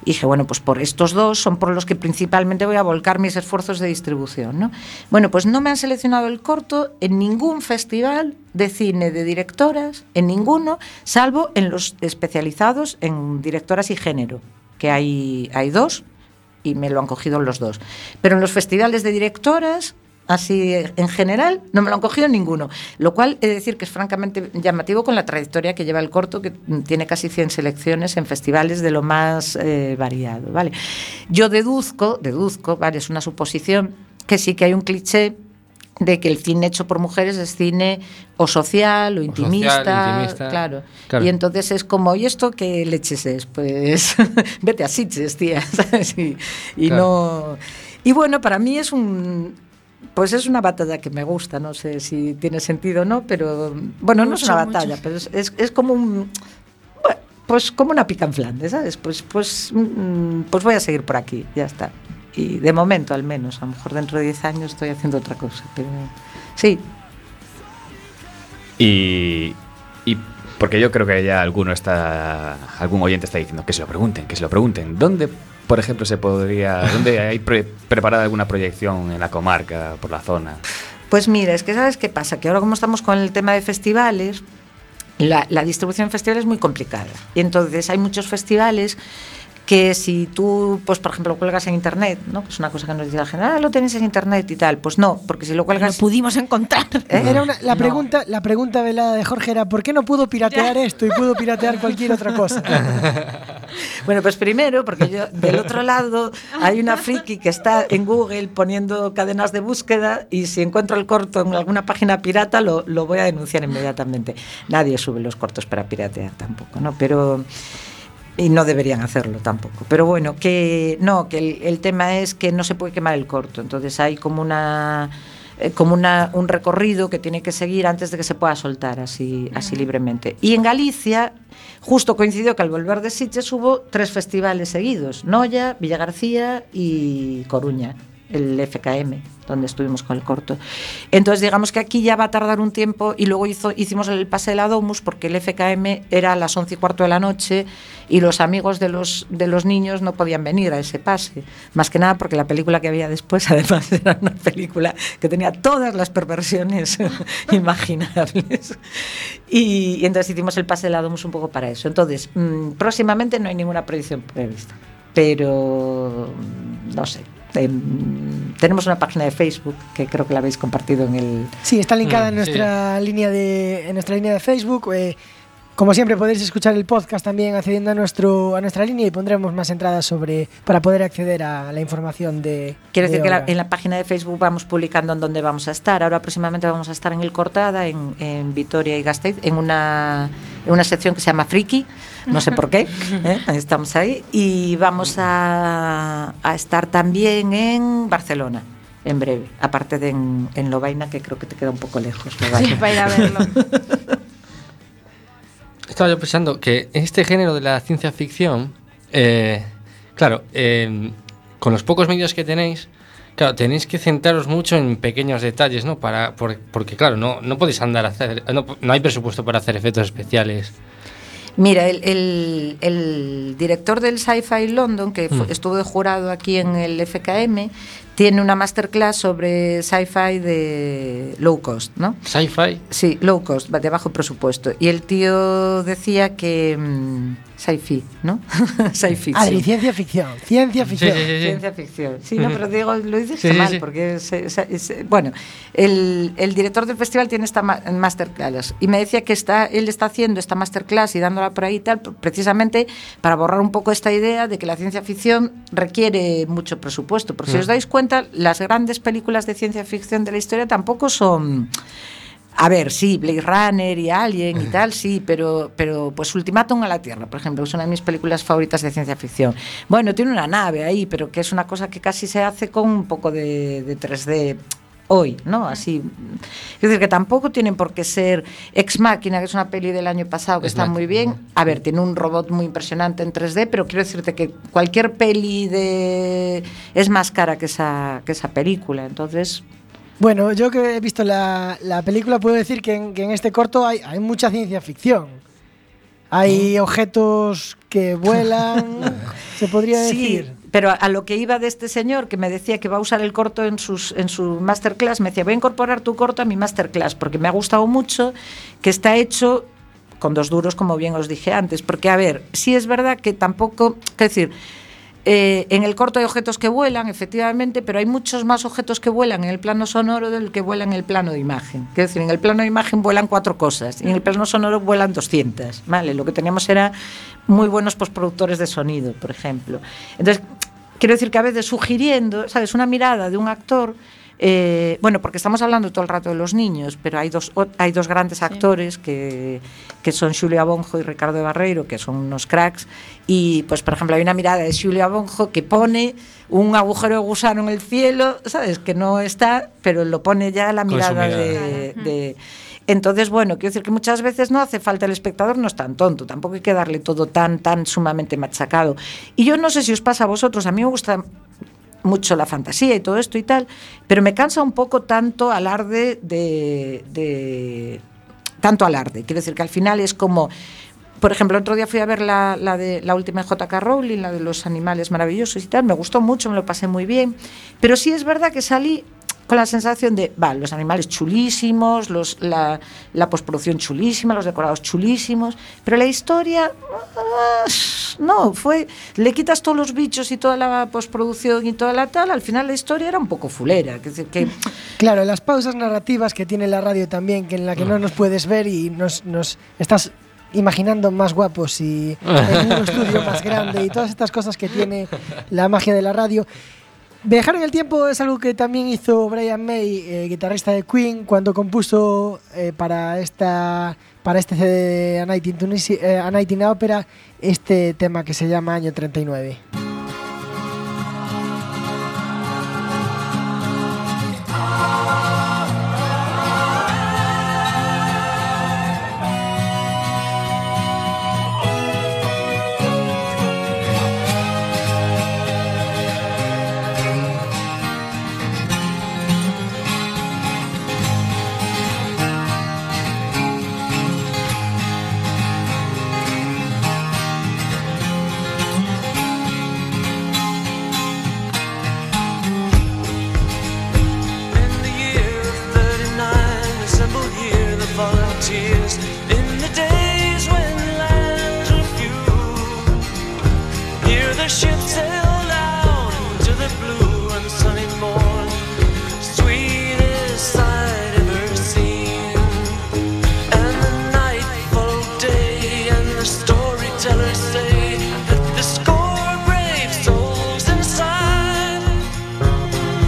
Y dije, bueno, pues por estos dos son por los que principalmente voy a volcar mis esfuerzos de distribución. ¿no? Bueno, pues no me han seleccionado el corto en ningún festival de cine de directoras, en ninguno, salvo en los especializados en directoras y género, que hay, hay dos y me lo han cogido los dos. Pero en los festivales de directoras, así en general, no me lo han cogido ninguno. Lo cual he de decir que es francamente llamativo con la trayectoria que lleva el corto, que tiene casi 100 selecciones en festivales de lo más eh, variado. ¿vale? Yo deduzco, deduzco, ¿vale? es una suposición, que sí que hay un cliché de que el cine hecho por mujeres es cine o social o intimista, intimista. claro. Claro. Y entonces es como, ¿y esto qué leches es? Pues vete a Sitges, tía, ¿sabes? Y, y Claro. no... Y bueno, para mí es un... Pues es una batalla que me gusta, no sé si tiene sentido o no, pero bueno, no es una batalla, mucho. pero es, es, es como un... bueno, Pues como una pica en Flandes, ¿sabes? Pues, pues, mm, pues voy a seguir por aquí, ya está. Y de momento al menos, a lo mejor dentro de 10 años estoy haciendo otra cosa, pero sí, Y, y porque yo creo que ya alguno está, algún oyente está diciendo que se lo pregunten, que se lo pregunten. ¿Dónde, por ejemplo, se podría, dónde hay pre- preparada alguna proyección en la comarca, por la zona? Pues mira, es que sabes qué pasa, que ahora como estamos con el tema de festivales, la, la distribución en festivales es muy complicada. Y entonces hay muchos festivales que si tú, pues por ejemplo, lo cuelgas en internet, ¿no? Que es una cosa que nos dice la gente, ah, lo tenéis en internet y tal. Pues no, porque si lo cuelgas... Lo pudimos encontrar. ¿Eh? Era una- la, No. pregunta, la pregunta velada de Jorge era ¿por qué no pudo piratear esto y pudo piratear cualquier otra cosa? Bueno, pues primero, porque yo del otro lado hay una friki que está en Google poniendo cadenas de búsqueda y si encuentro el corto en alguna página pirata lo, lo voy a denunciar inmediatamente. Nadie sube los cortos para piratear tampoco, ¿no? Pero y no deberían hacerlo tampoco. Pero bueno, que no, que el, el tema es que no se puede quemar el corto. Entonces hay como una eh, como una, un recorrido que tiene que seguir antes de que se pueda soltar así, así libremente. Y en Galicia, justo coincidió que al volver de Sitges hubo tres festivales seguidos, Noya, Villa García y Coruña. El FKM, donde estuvimos con el corto. Entonces, digamos que aquí ya va a tardar un tiempo y luego hizo, hicimos el pase de la Domus porque el FKM era a las 11 y cuarto de la noche y los amigos de los, de los niños no podían venir a ese pase. Más que nada porque la película que había después, además, era una película que tenía todas las perversiones imaginables. Y, y entonces hicimos el pase de la Domus un poco para eso. Entonces, mm, próximamente no hay ninguna proyección prevista, pero mm, no sé. Em, tenemos una página de Facebook que creo que la habéis compartido en el. Sí, está linkada Mm, en nuestra línea de en nuestra línea de Facebook. eh, como siempre podéis escuchar el podcast también accediendo a nuestro a nuestra línea y pondremos más entradas sobre para poder acceder a la información de. Quiero de decir que la- en la página de Facebook vamos publicando en dónde vamos a estar. Ahora próximamente vamos a estar en el Cortada, en, en Vitoria y Gasteiz, en una, en una sección que se llama Friki, no sé por qué, ¿eh? estamos ahí. Y vamos a, a estar también en Barcelona, en breve, aparte de en, en Lovaina, que creo que te queda un poco lejos. Lovaina. Sí, para ir a verlo. Estaba yo pensando que este género de la ciencia ficción, eh, claro, eh, con los pocos medios que tenéis, claro, tenéis que centraros mucho en pequeños detalles, ¿no? Para, por- porque, claro, no, no podéis andar a hacer, no, no hay presupuesto para hacer efectos especiales. Mira, el, el- el director del Sci-Fi London, que fu- Mm. estuvo de jurado aquí en el FKM, tiene una masterclass sobre sci-fi de low cost, ¿no? Sci-fi. Sí, low cost, de bajo presupuesto. Y el tío decía que... mm, sci-fi, ¿no? sci-fi. Adri, ciencia ficción. Ciencia ficción. Ciencia ficción. Sí, no, pero digo, lo dices Sí, sí, mal, sí. porque es, es- es- bueno, el, el director del festival tiene esta ma- masterclass y me decía que está, él está haciendo esta masterclass y dándola por ahí y tal, precisamente para borrar un poco esta idea de que la ciencia ficción requiere mucho presupuesto. Porque si Mm. os dais cuenta, las grandes películas de ciencia ficción de la historia tampoco son... A ver, sí, Blade Runner y Alien y tal, sí, pero, pero pues Ultimátum a la Tierra, por ejemplo, es una de mis películas favoritas de ciencia ficción. Bueno, tiene una nave ahí, pero que es una cosa que casi se hace con un poco de, de 3D hoy, ¿no? Así. Es decir, que tampoco tienen por qué ser Ex Máquina, que es una peli del año pasado que Ex está Machina. muy bien. A ver, tiene un robot muy impresionante en 3D, pero quiero decirte que cualquier peli de es más cara que esa, que esa película. Entonces, Bueno, yo que he visto la, la película puedo decir que en, que en este corto hay, hay mucha ciencia ficción. Hay objetos que vuelan, se podría Sí, decir. pero a, a lo que iba de este señor que me decía que va a usar el corto en, sus, en su masterclass, me decía, voy a incorporar tu corto a mi masterclass porque me ha gustado mucho que está hecho con dos duros, como bien os dije antes. Porque, a ver, sí es verdad que tampoco, es decir, eh, en el corto hay objetos que vuelan, efectivamente, pero hay muchos más objetos que vuelan en el plano sonoro del que vuelan en el plano de imagen. Quiero decir, en el plano de imagen vuelan cuatro cosas y en el plano sonoro vuelan 200. ¿vale? Lo que teníamos era muy buenos postproductores de sonido, por ejemplo. Entonces, quiero decir que a veces sugiriendo, ¿sabes? Una mirada de un actor. Eh, bueno, porque estamos hablando todo el rato de los niños, pero hay dos, hay dos grandes actores que, que son Xulia Bonjo y Ricardo de Barreiro, que son unos cracks. Y, pues, por ejemplo, hay una mirada de Xulia Bonjo que pone un agujero de gusano en el cielo, ¿sabes? Que no está, pero lo pone ya la mirada. de- de, entonces, bueno, quiero decir que muchas veces no hace falta el espectador, no es tan tonto, tampoco hay que darle todo tan, tan sumamente machacado. Y yo no sé si os pasa a vosotros, a mí me gusta mucho la fantasía y todo esto y tal, pero me cansa un poco tanto alarde de, de tanto alarde. Quiero decir que al final es como por ejemplo, otro día fui a ver la, la de la última JK Rowling, la de los animales maravillosos y tal, me gustó mucho, me lo pasé muy bien, pero sí es verdad que salí con la sensación de, va, los animales chulísimos, los, la, la postproducción chulísima, los decorados chulísimos, pero la historia, ah, no, fue, le quitas todos los bichos y toda la postproducción y toda la tal, al final la historia era un poco fulera, es decir, que Claro, las pausas narrativas que tiene la radio también, que en la que no nos puedes ver y nos, nos estás imaginando más guapos y en un estudio más grande y todas estas cosas que tiene la magia de la radio. Viajar en el tiempo es algo que también hizo Brian May, eh, guitarrista de Queen, cuando compuso eh, para esta para este CD de eh, A Night in Opera este tema que se llama Año 39. The ship sailed out into the blue and sunny morn. Sweetest sight ever seen. And the night followed day, and the storytellers say that the score brave souls inside.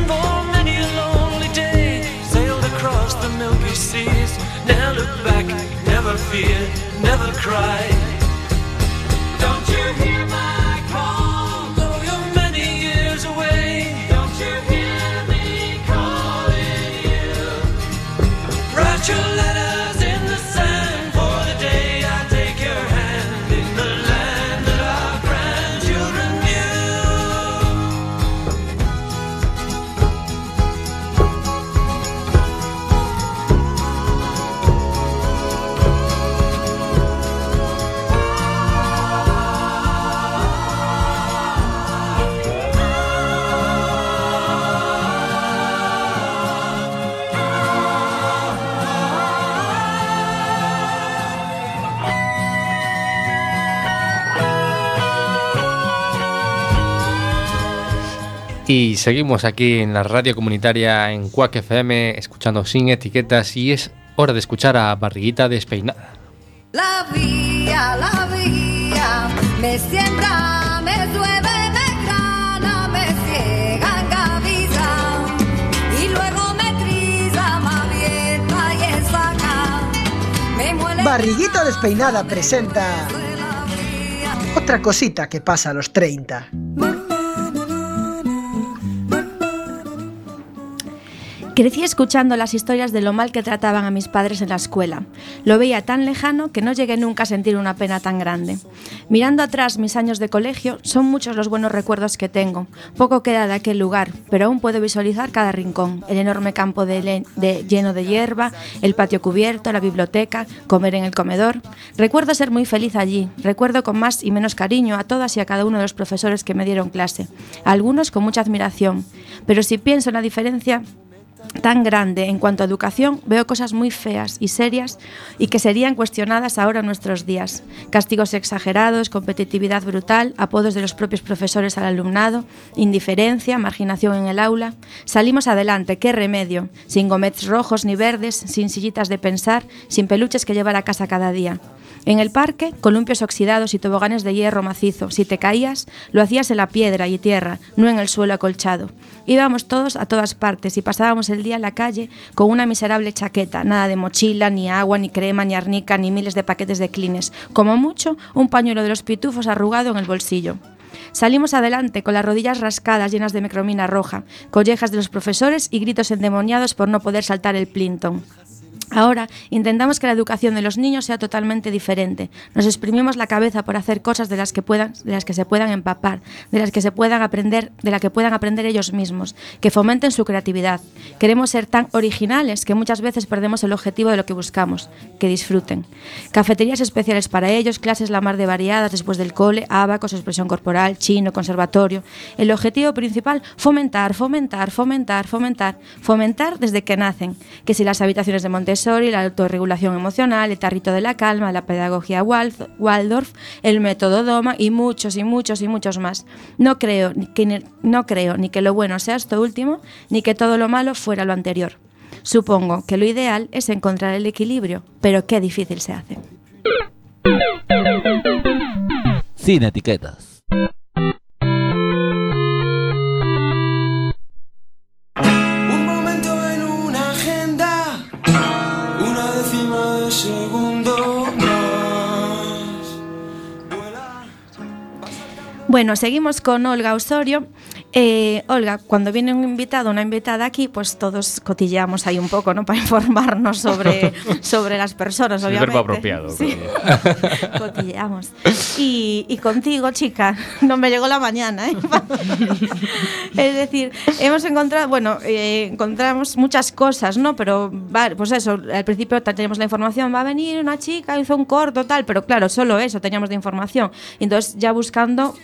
For many a lonely day sailed across the milky seas. Never look back, never fear, never cry. Seguimos aquí en la radio comunitaria en Quack FM, escuchando sin etiquetas, y es hora de escuchar a Barriguita Despeinada. La vía, la vía, me siembra, me llueve, me grana, me ciega, engaviza, y luego me trilla, me avienta y ensaca, me muele Barriguita Despeinada presenta otra cosita que pasa a los 30. Crecí escuchando las historias de lo mal que trataban a mis padres en la escuela. Lo veía tan lejano que no llegué nunca a sentir una pena tan grande. Mirando atrás mis años de colegio, son muchos los buenos recuerdos que tengo. Poco queda de aquel lugar, pero aún puedo visualizar cada rincón. El enorme campo de le- de- lleno de hierba, el patio cubierto, la biblioteca, comer en el comedor. Recuerdo ser muy feliz allí. Recuerdo con más y menos cariño a todas y a cada uno de los profesores que me dieron clase. Algunos con mucha admiración. Pero si pienso en la diferencia tan grande en cuanto a educación, veo cosas muy feas y serias y que serían cuestionadas ahora en nuestros días. Castigos exagerados, competitividad brutal, apodos de los propios profesores al alumnado, indiferencia, marginación en el aula. Salimos adelante, qué remedio, sin gomets rojos ni verdes, sin sillitas de pensar, sin peluches que llevar a casa cada día. En el parque, columpios oxidados y toboganes de hierro macizo. Si te caías, lo hacías en la piedra y tierra, no en el suelo acolchado. Íbamos todos a todas partes y pasábamos el día en la calle con una miserable chaqueta, nada de mochila, ni agua, ni crema, ni arnica, ni miles de paquetes de clines. Como mucho, un pañuelo de los pitufos arrugado en el bolsillo. Salimos adelante con las rodillas rascadas llenas de mecromina roja, collejas de los profesores y gritos endemoniados por no poder saltar el Plinton. Ahora intentamos que la educación de los niños sea totalmente diferente. Nos exprimimos la cabeza por hacer cosas de las que puedan, de las que se puedan empapar, de las que se puedan aprender, de las que puedan aprender ellos mismos, que fomenten su creatividad. Queremos ser tan originales que muchas veces perdemos el objetivo de lo que buscamos, que disfruten. Cafeterías especiales para ellos, clases la mar de variadas después del cole, abacos, expresión corporal, chino, conservatorio. El objetivo principal, fomentar, fomentar, fomentar, fomentar, fomentar desde que nacen. Que si las habitaciones de Montessori, la autorregulación emocional, el tarrito de la calma, la pedagogía Waldorf, el método Doma y muchos y muchos y muchos más. No creo, que, no creo ni que lo bueno sea esto último, ni que todo lo malo fuera lo anterior. Supongo que lo ideal es encontrar el equilibrio, pero qué difícil se hace. Sin etiquetas. Bueno, seguimos con Olga Osorio. Eh, Olga, cuando viene un invitado una invitada aquí, pues todos cotilleamos ahí un poco, ¿no? Para informarnos sobre, sobre las personas, El obviamente. verbo apropiado. Sí. Cotilleamos. Y, y contigo, chica, no me llegó la mañana, ¿eh? es decir, hemos encontrado, bueno, eh, encontramos muchas cosas, ¿no? Pero, vale, pues eso, al principio teníamos la información, va a venir una chica, hizo un corto, tal, pero claro, solo eso teníamos de información. Entonces, ya buscando,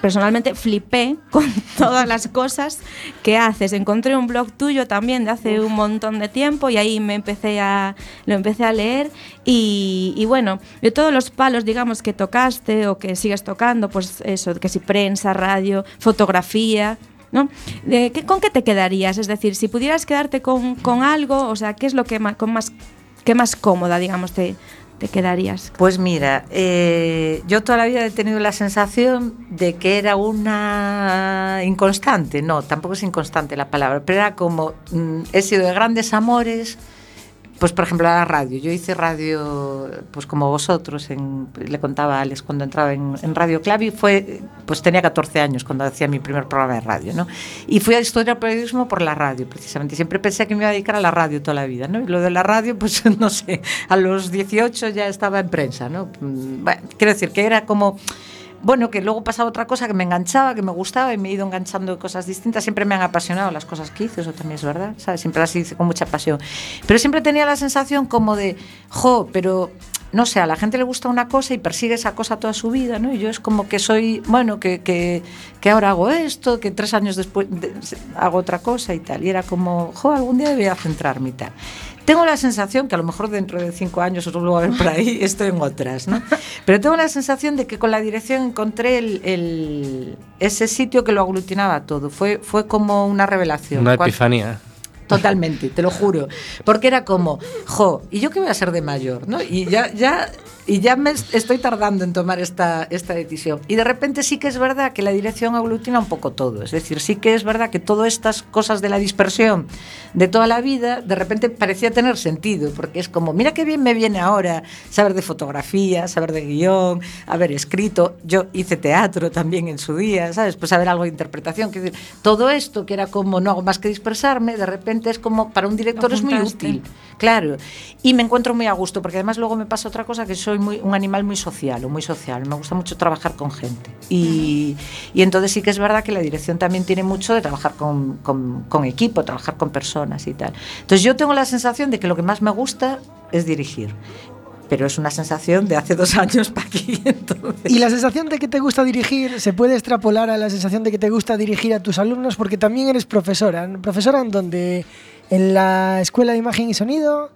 personalmente flipé con todas las cosas que haces. Encontré un blog tuyo también de hace un montón de tiempo y ahí me empecé a, lo empecé a leer y, y bueno, de todos los palos, digamos, que tocaste o que sigues tocando, pues eso, que si prensa, radio, fotografía, ¿no? De, ¿qué- ¿Con qué te quedarías? Es decir, si pudieras quedarte con, con algo, o sea, ¿qué es lo que más, con más, qué más cómoda, digamos, te, te quedarías? Pues mira, eh, yo toda la vida he tenido la sensación de que era una inconstante, no, tampoco es inconstante la palabra, pero era como, mm, he sido de grandes amores, pues por ejemplo la radio, yo hice radio, pues como vosotros, le contaba a Alex cuando entraba en, Radio Clavi, fue, pues tenía 14 años cuando hacía mi primer programa de radio, ¿no? Y fui a estudiar periodismo por la radio, precisamente, siempre pensé que me iba a dedicar a la radio toda la vida, ¿no? Y lo de la radio, pues no sé, a los 18 ya estaba en prensa, ¿no? Mm, quiero decir que era como bueno, que luego pasaba otra cosa que me enganchaba, que me gustaba y me he ido enganchando cosas distintas. Siempre me han apasionado las cosas que hice, eso también es verdad, ¿sabes? Siempre las hice con mucha pasión. Pero siempre tenía la sensación como de, jo, pero no sé, a la gente le gusta una cosa y persigue esa cosa toda su vida, ¿no? Y yo es como que soy, bueno, que, que, que ahora hago esto, que tres años después de- hago otra cosa y tal. Y era como, jo, algún día debería centrarme y tal. Tengo la sensación que a lo mejor dentro de cinco años os vuelvo a ver por ahí, estoy en otras, ¿no? Pero tengo la sensación de que con la dirección encontré el, el- ese sitio que lo aglutinaba todo. Fue, fue como una revelación. Una epifanía. Totalmente, te lo juro. Porque era como, jo, ¿y yo qué voy a ser de mayor? ¿no? Y ya, ya, y ya me est- estoy tardando en tomar esta, esta decisión. Y de repente sí que es verdad que la dirección aglutina un poco todo. Es decir, sí que es verdad que todas estas cosas de la dispersión de toda la vida, de repente parecía tener sentido. Porque es como, mira qué bien me viene ahora saber de fotografía, saber de guion, haber escrito. Yo hice teatro también en su día, ¿sabes? Pues saber algo de interpretación. Quiero decir, todo esto que era como no hago más que dispersarme, de repente es como para un director es muy útil. Claro. Y me encuentro muy a gusto, porque además luego me pasa otra cosa, que soy muy, un animal muy social, o muy social. Me gusta mucho trabajar con gente. Y, y entonces sí que es verdad que la dirección también tiene mucho de trabajar con, con- con equipo, trabajar con personas y tal. Entonces yo tengo la sensación de que lo que más me gusta es dirigir. Pero es una sensación de hace dos años para aquí. Entonces. Y la sensación de que te gusta dirigir se puede extrapolar a la sensación de que te gusta dirigir a tus alumnos porque también eres profesora. Profesora en donde en la Escuela de Imagen y Sonido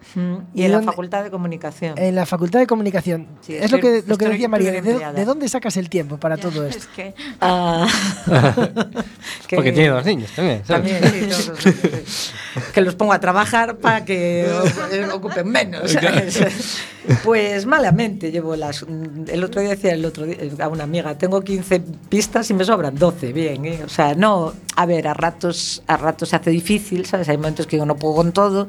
Y en la Facultad de Comunicación. en la Facultad de Comunicación. Sí, es lo que, lo que decía María. ¿De, dónde sacas el tiempo para todo esto? Ah. Que- Porque tiene dos niños también. ¿sabes? También, sí, todos sí. que los pongo a trabajar para que ocupen menos. ¿sabes? Pues malamente llevo las. El otro día decía el otro día, a una amiga, tengo 15 pistas y me sobran 12, bien, ¿eh? O sea, no, a ver, a ratos, a ratos se hace difícil, ¿sabes? Hay momentos que no puedo con todo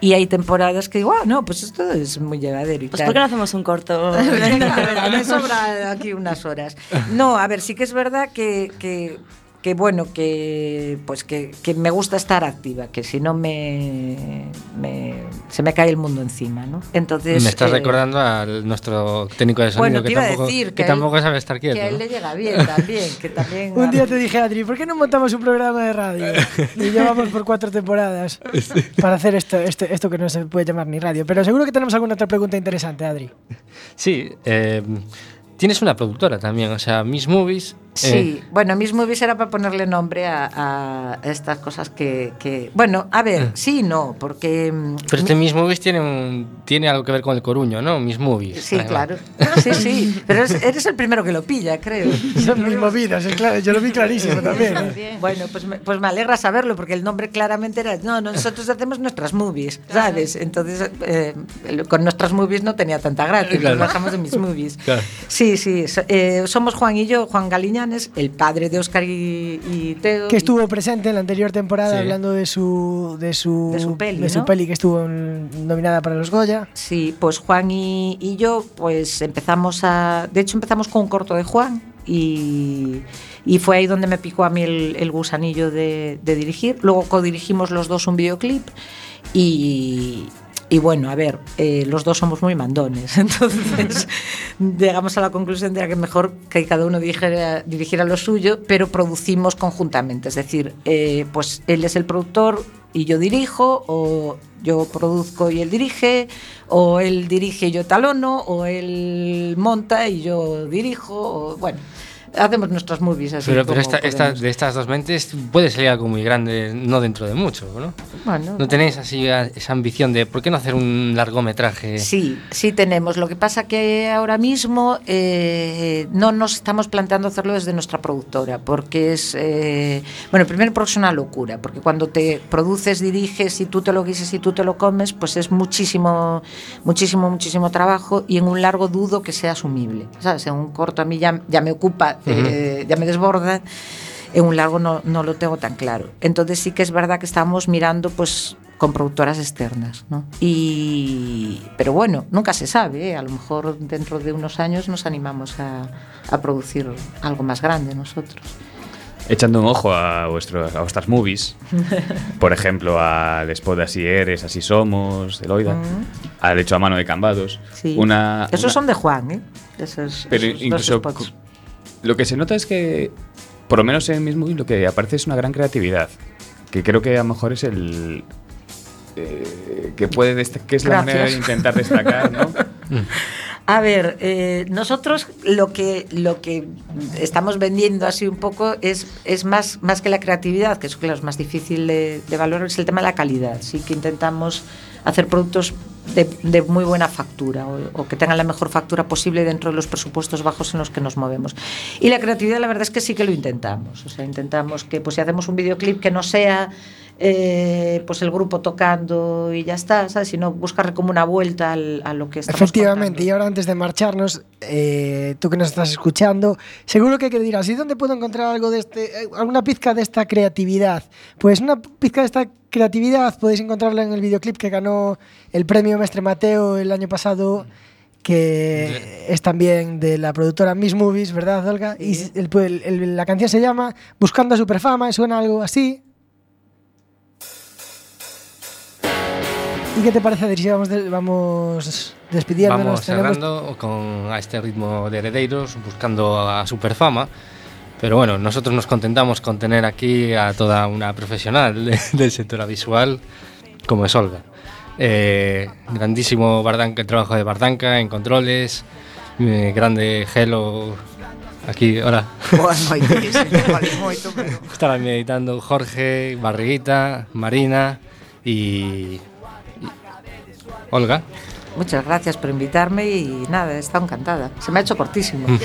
y hay temporadas que digo, ah, no, pues esto es muy llevadero y Pues tal. ¿por qué no hacemos un corto? Venga, a ver, me sobra aquí unas horas. No, a ver, sí que es verdad que, que, que, bueno, que pues que, que me gusta estar activa, que si no me, me- se me cae el mundo encima, ¿no? Entonces Me estás eh, recordando al nuestro técnico de Bueno, sonido te que, iba a tampoco, decir que que a él- tampoco sabe estar quieto. que a él ¿no? le llega bien también, que también Un día te dije, Adri, ¿por qué no montamos un programa de radio? Y llevamos por cuatro temporadas para hacer esto, esto, esto que no se puede llamar ni radio. Pero seguro que tenemos alguna otra pregunta interesante, Adri. Sí, eh, tienes una productora también, o sea, Miss Movies. Sí, eh, bueno, mis movies era para ponerle nombre a, a estas cosas que, que- Bueno, a ver, sí y no, porque... mm, pero este Miss Movies tiene, un, tiene algo que ver con el Coruño, ¿no? Miss Movies. Sí, claro. Sí, sí. Pero es- eres el primero que lo pilla, creo. Son mis movidas, es claro, yo lo vi clarísimo también. ¿eh? Bueno, pues me, pues me alegra saberlo, porque el nombre claramente era. No, nosotros hacemos nuestras movies, ¿sabes? Entonces, eh, con nuestras movies no tenía tanta gracia, Claro. bajamos de mis movies. Claro. Sí, sí. so- eh, somos Juan y yo, Juan El padre de Óscar y, y Teo. Que y- estuvo presente en la anterior temporada Sí. hablando de su, de su, De su peli, de su ¿no? peli que estuvo nominada para los Goya. Sí, pues Juan y, y yo, pues empezamos a. De hecho, empezamos con un corto de Juan y, y fue ahí donde me picó a mí el, el gusanillo de, de dirigir. Luego codirigimos los dos un videoclip y. Y bueno, a ver, eh, los dos somos muy mandones, entonces llegamos a la conclusión de que mejor que cada uno dirigiera, dirigiera lo suyo, pero producimos conjuntamente, es decir, eh, pues él es el productor y yo dirijo, o yo produzco y él dirige, o él dirige y yo talono, o él monta y yo dirijo, o bueno. Hacemos nuestras movies así. Pero, pero como esta- esta- podemos. de estas dos mentes puede salir algo muy grande, no dentro de mucho, ¿no? Bueno. ¿No tenéis así esa ambición de por qué no hacer un largometraje? Sí, sí tenemos. Lo que pasa que ahora mismo eh, no nos estamos planteando hacerlo desde nuestra productora, porque es, eh, bueno, primero porque es una locura, porque cuando te produces, diriges y tú te lo guises y tú te lo comes, pues es muchísimo, muchísimo, muchísimo trabajo y en un largo dudo que sea asumible. ¿Sabes? En un corto a mí ya, ya me ocupa, eh, ya me desborda. En un largo no, no lo tengo tan claro. Entonces sí que es verdad que estamos mirando pues con productoras externas, ¿no? Y, pero bueno, nunca se sabe, ¿eh? a lo mejor dentro de unos años nos animamos a, a producir algo más grande nosotros. Echando un ojo a, vuestro, a vuestras movies, por ejemplo, al spot de Así eres, Así somos, de Loida, al hecho a mano de Cambados. Sí. Una, Esos una- son de Juan, ¿eh? Esos, Pero esos incluso. Lo que se nota es que, por lo menos en mis movies, lo que aparece es una gran creatividad. Que creo que a lo mejor es el. eh, que puede que es la Gracias. manera de intentar destacar, ¿no? A ver, eh, nosotros lo que, lo que estamos vendiendo así un poco es, es más, más que la creatividad, que eso claro, es más difícil de, de valorar, es el tema de la calidad. Sí que intentamos hacer productos de, muy buena factura o, o que tengan la mejor factura posible dentro de los presupuestos bajos en los que nos movemos. Y la creatividad, la verdad es que sí que lo intentamos. O sea, intentamos que pues, si hacemos un videoclip que no sea eh, pues el grupo tocando y ya está, ¿sabes? sino buscarle como una vuelta al- a lo que estamos Efectivamente, y ahora antes de marcharnos, eh, tú que nos estás escuchando, seguro que, que dirás, ¿y dónde puedo encontrar algo de este, eh, alguna pizca de esta creatividad? Pues una pizca de esta creatividad podéis encontrarla en el videoclip que ganó el premio Mestre Mateo el año pasado, que es también de la productora Miss Movies, ¿verdad, Olga? Y el- el- el- la canción se llama Buscando a Superfama, y suena algo así. ¿Y qué te parece, Adri? Vamos, de, vamos despidiéndonos. Vamos cerrando tenemos... con, a este ritmo de Heredeiros, buscando a superfama. Pero bueno, nosotros nos contentamos con tener aquí a toda una profesional de, del sector visual, como es Olga. Eh, grandísimo Bardanca, el trabajo de Bardanca en controles, eh, grande Gelo aquí, hola. Boas noites, moito, pero... Estarán meditando Jorge, Barriguita, Marina y Olga. Muchas gracias por invitarme y nada, he estado encantada. Se me ha hecho cortísimo. Mm.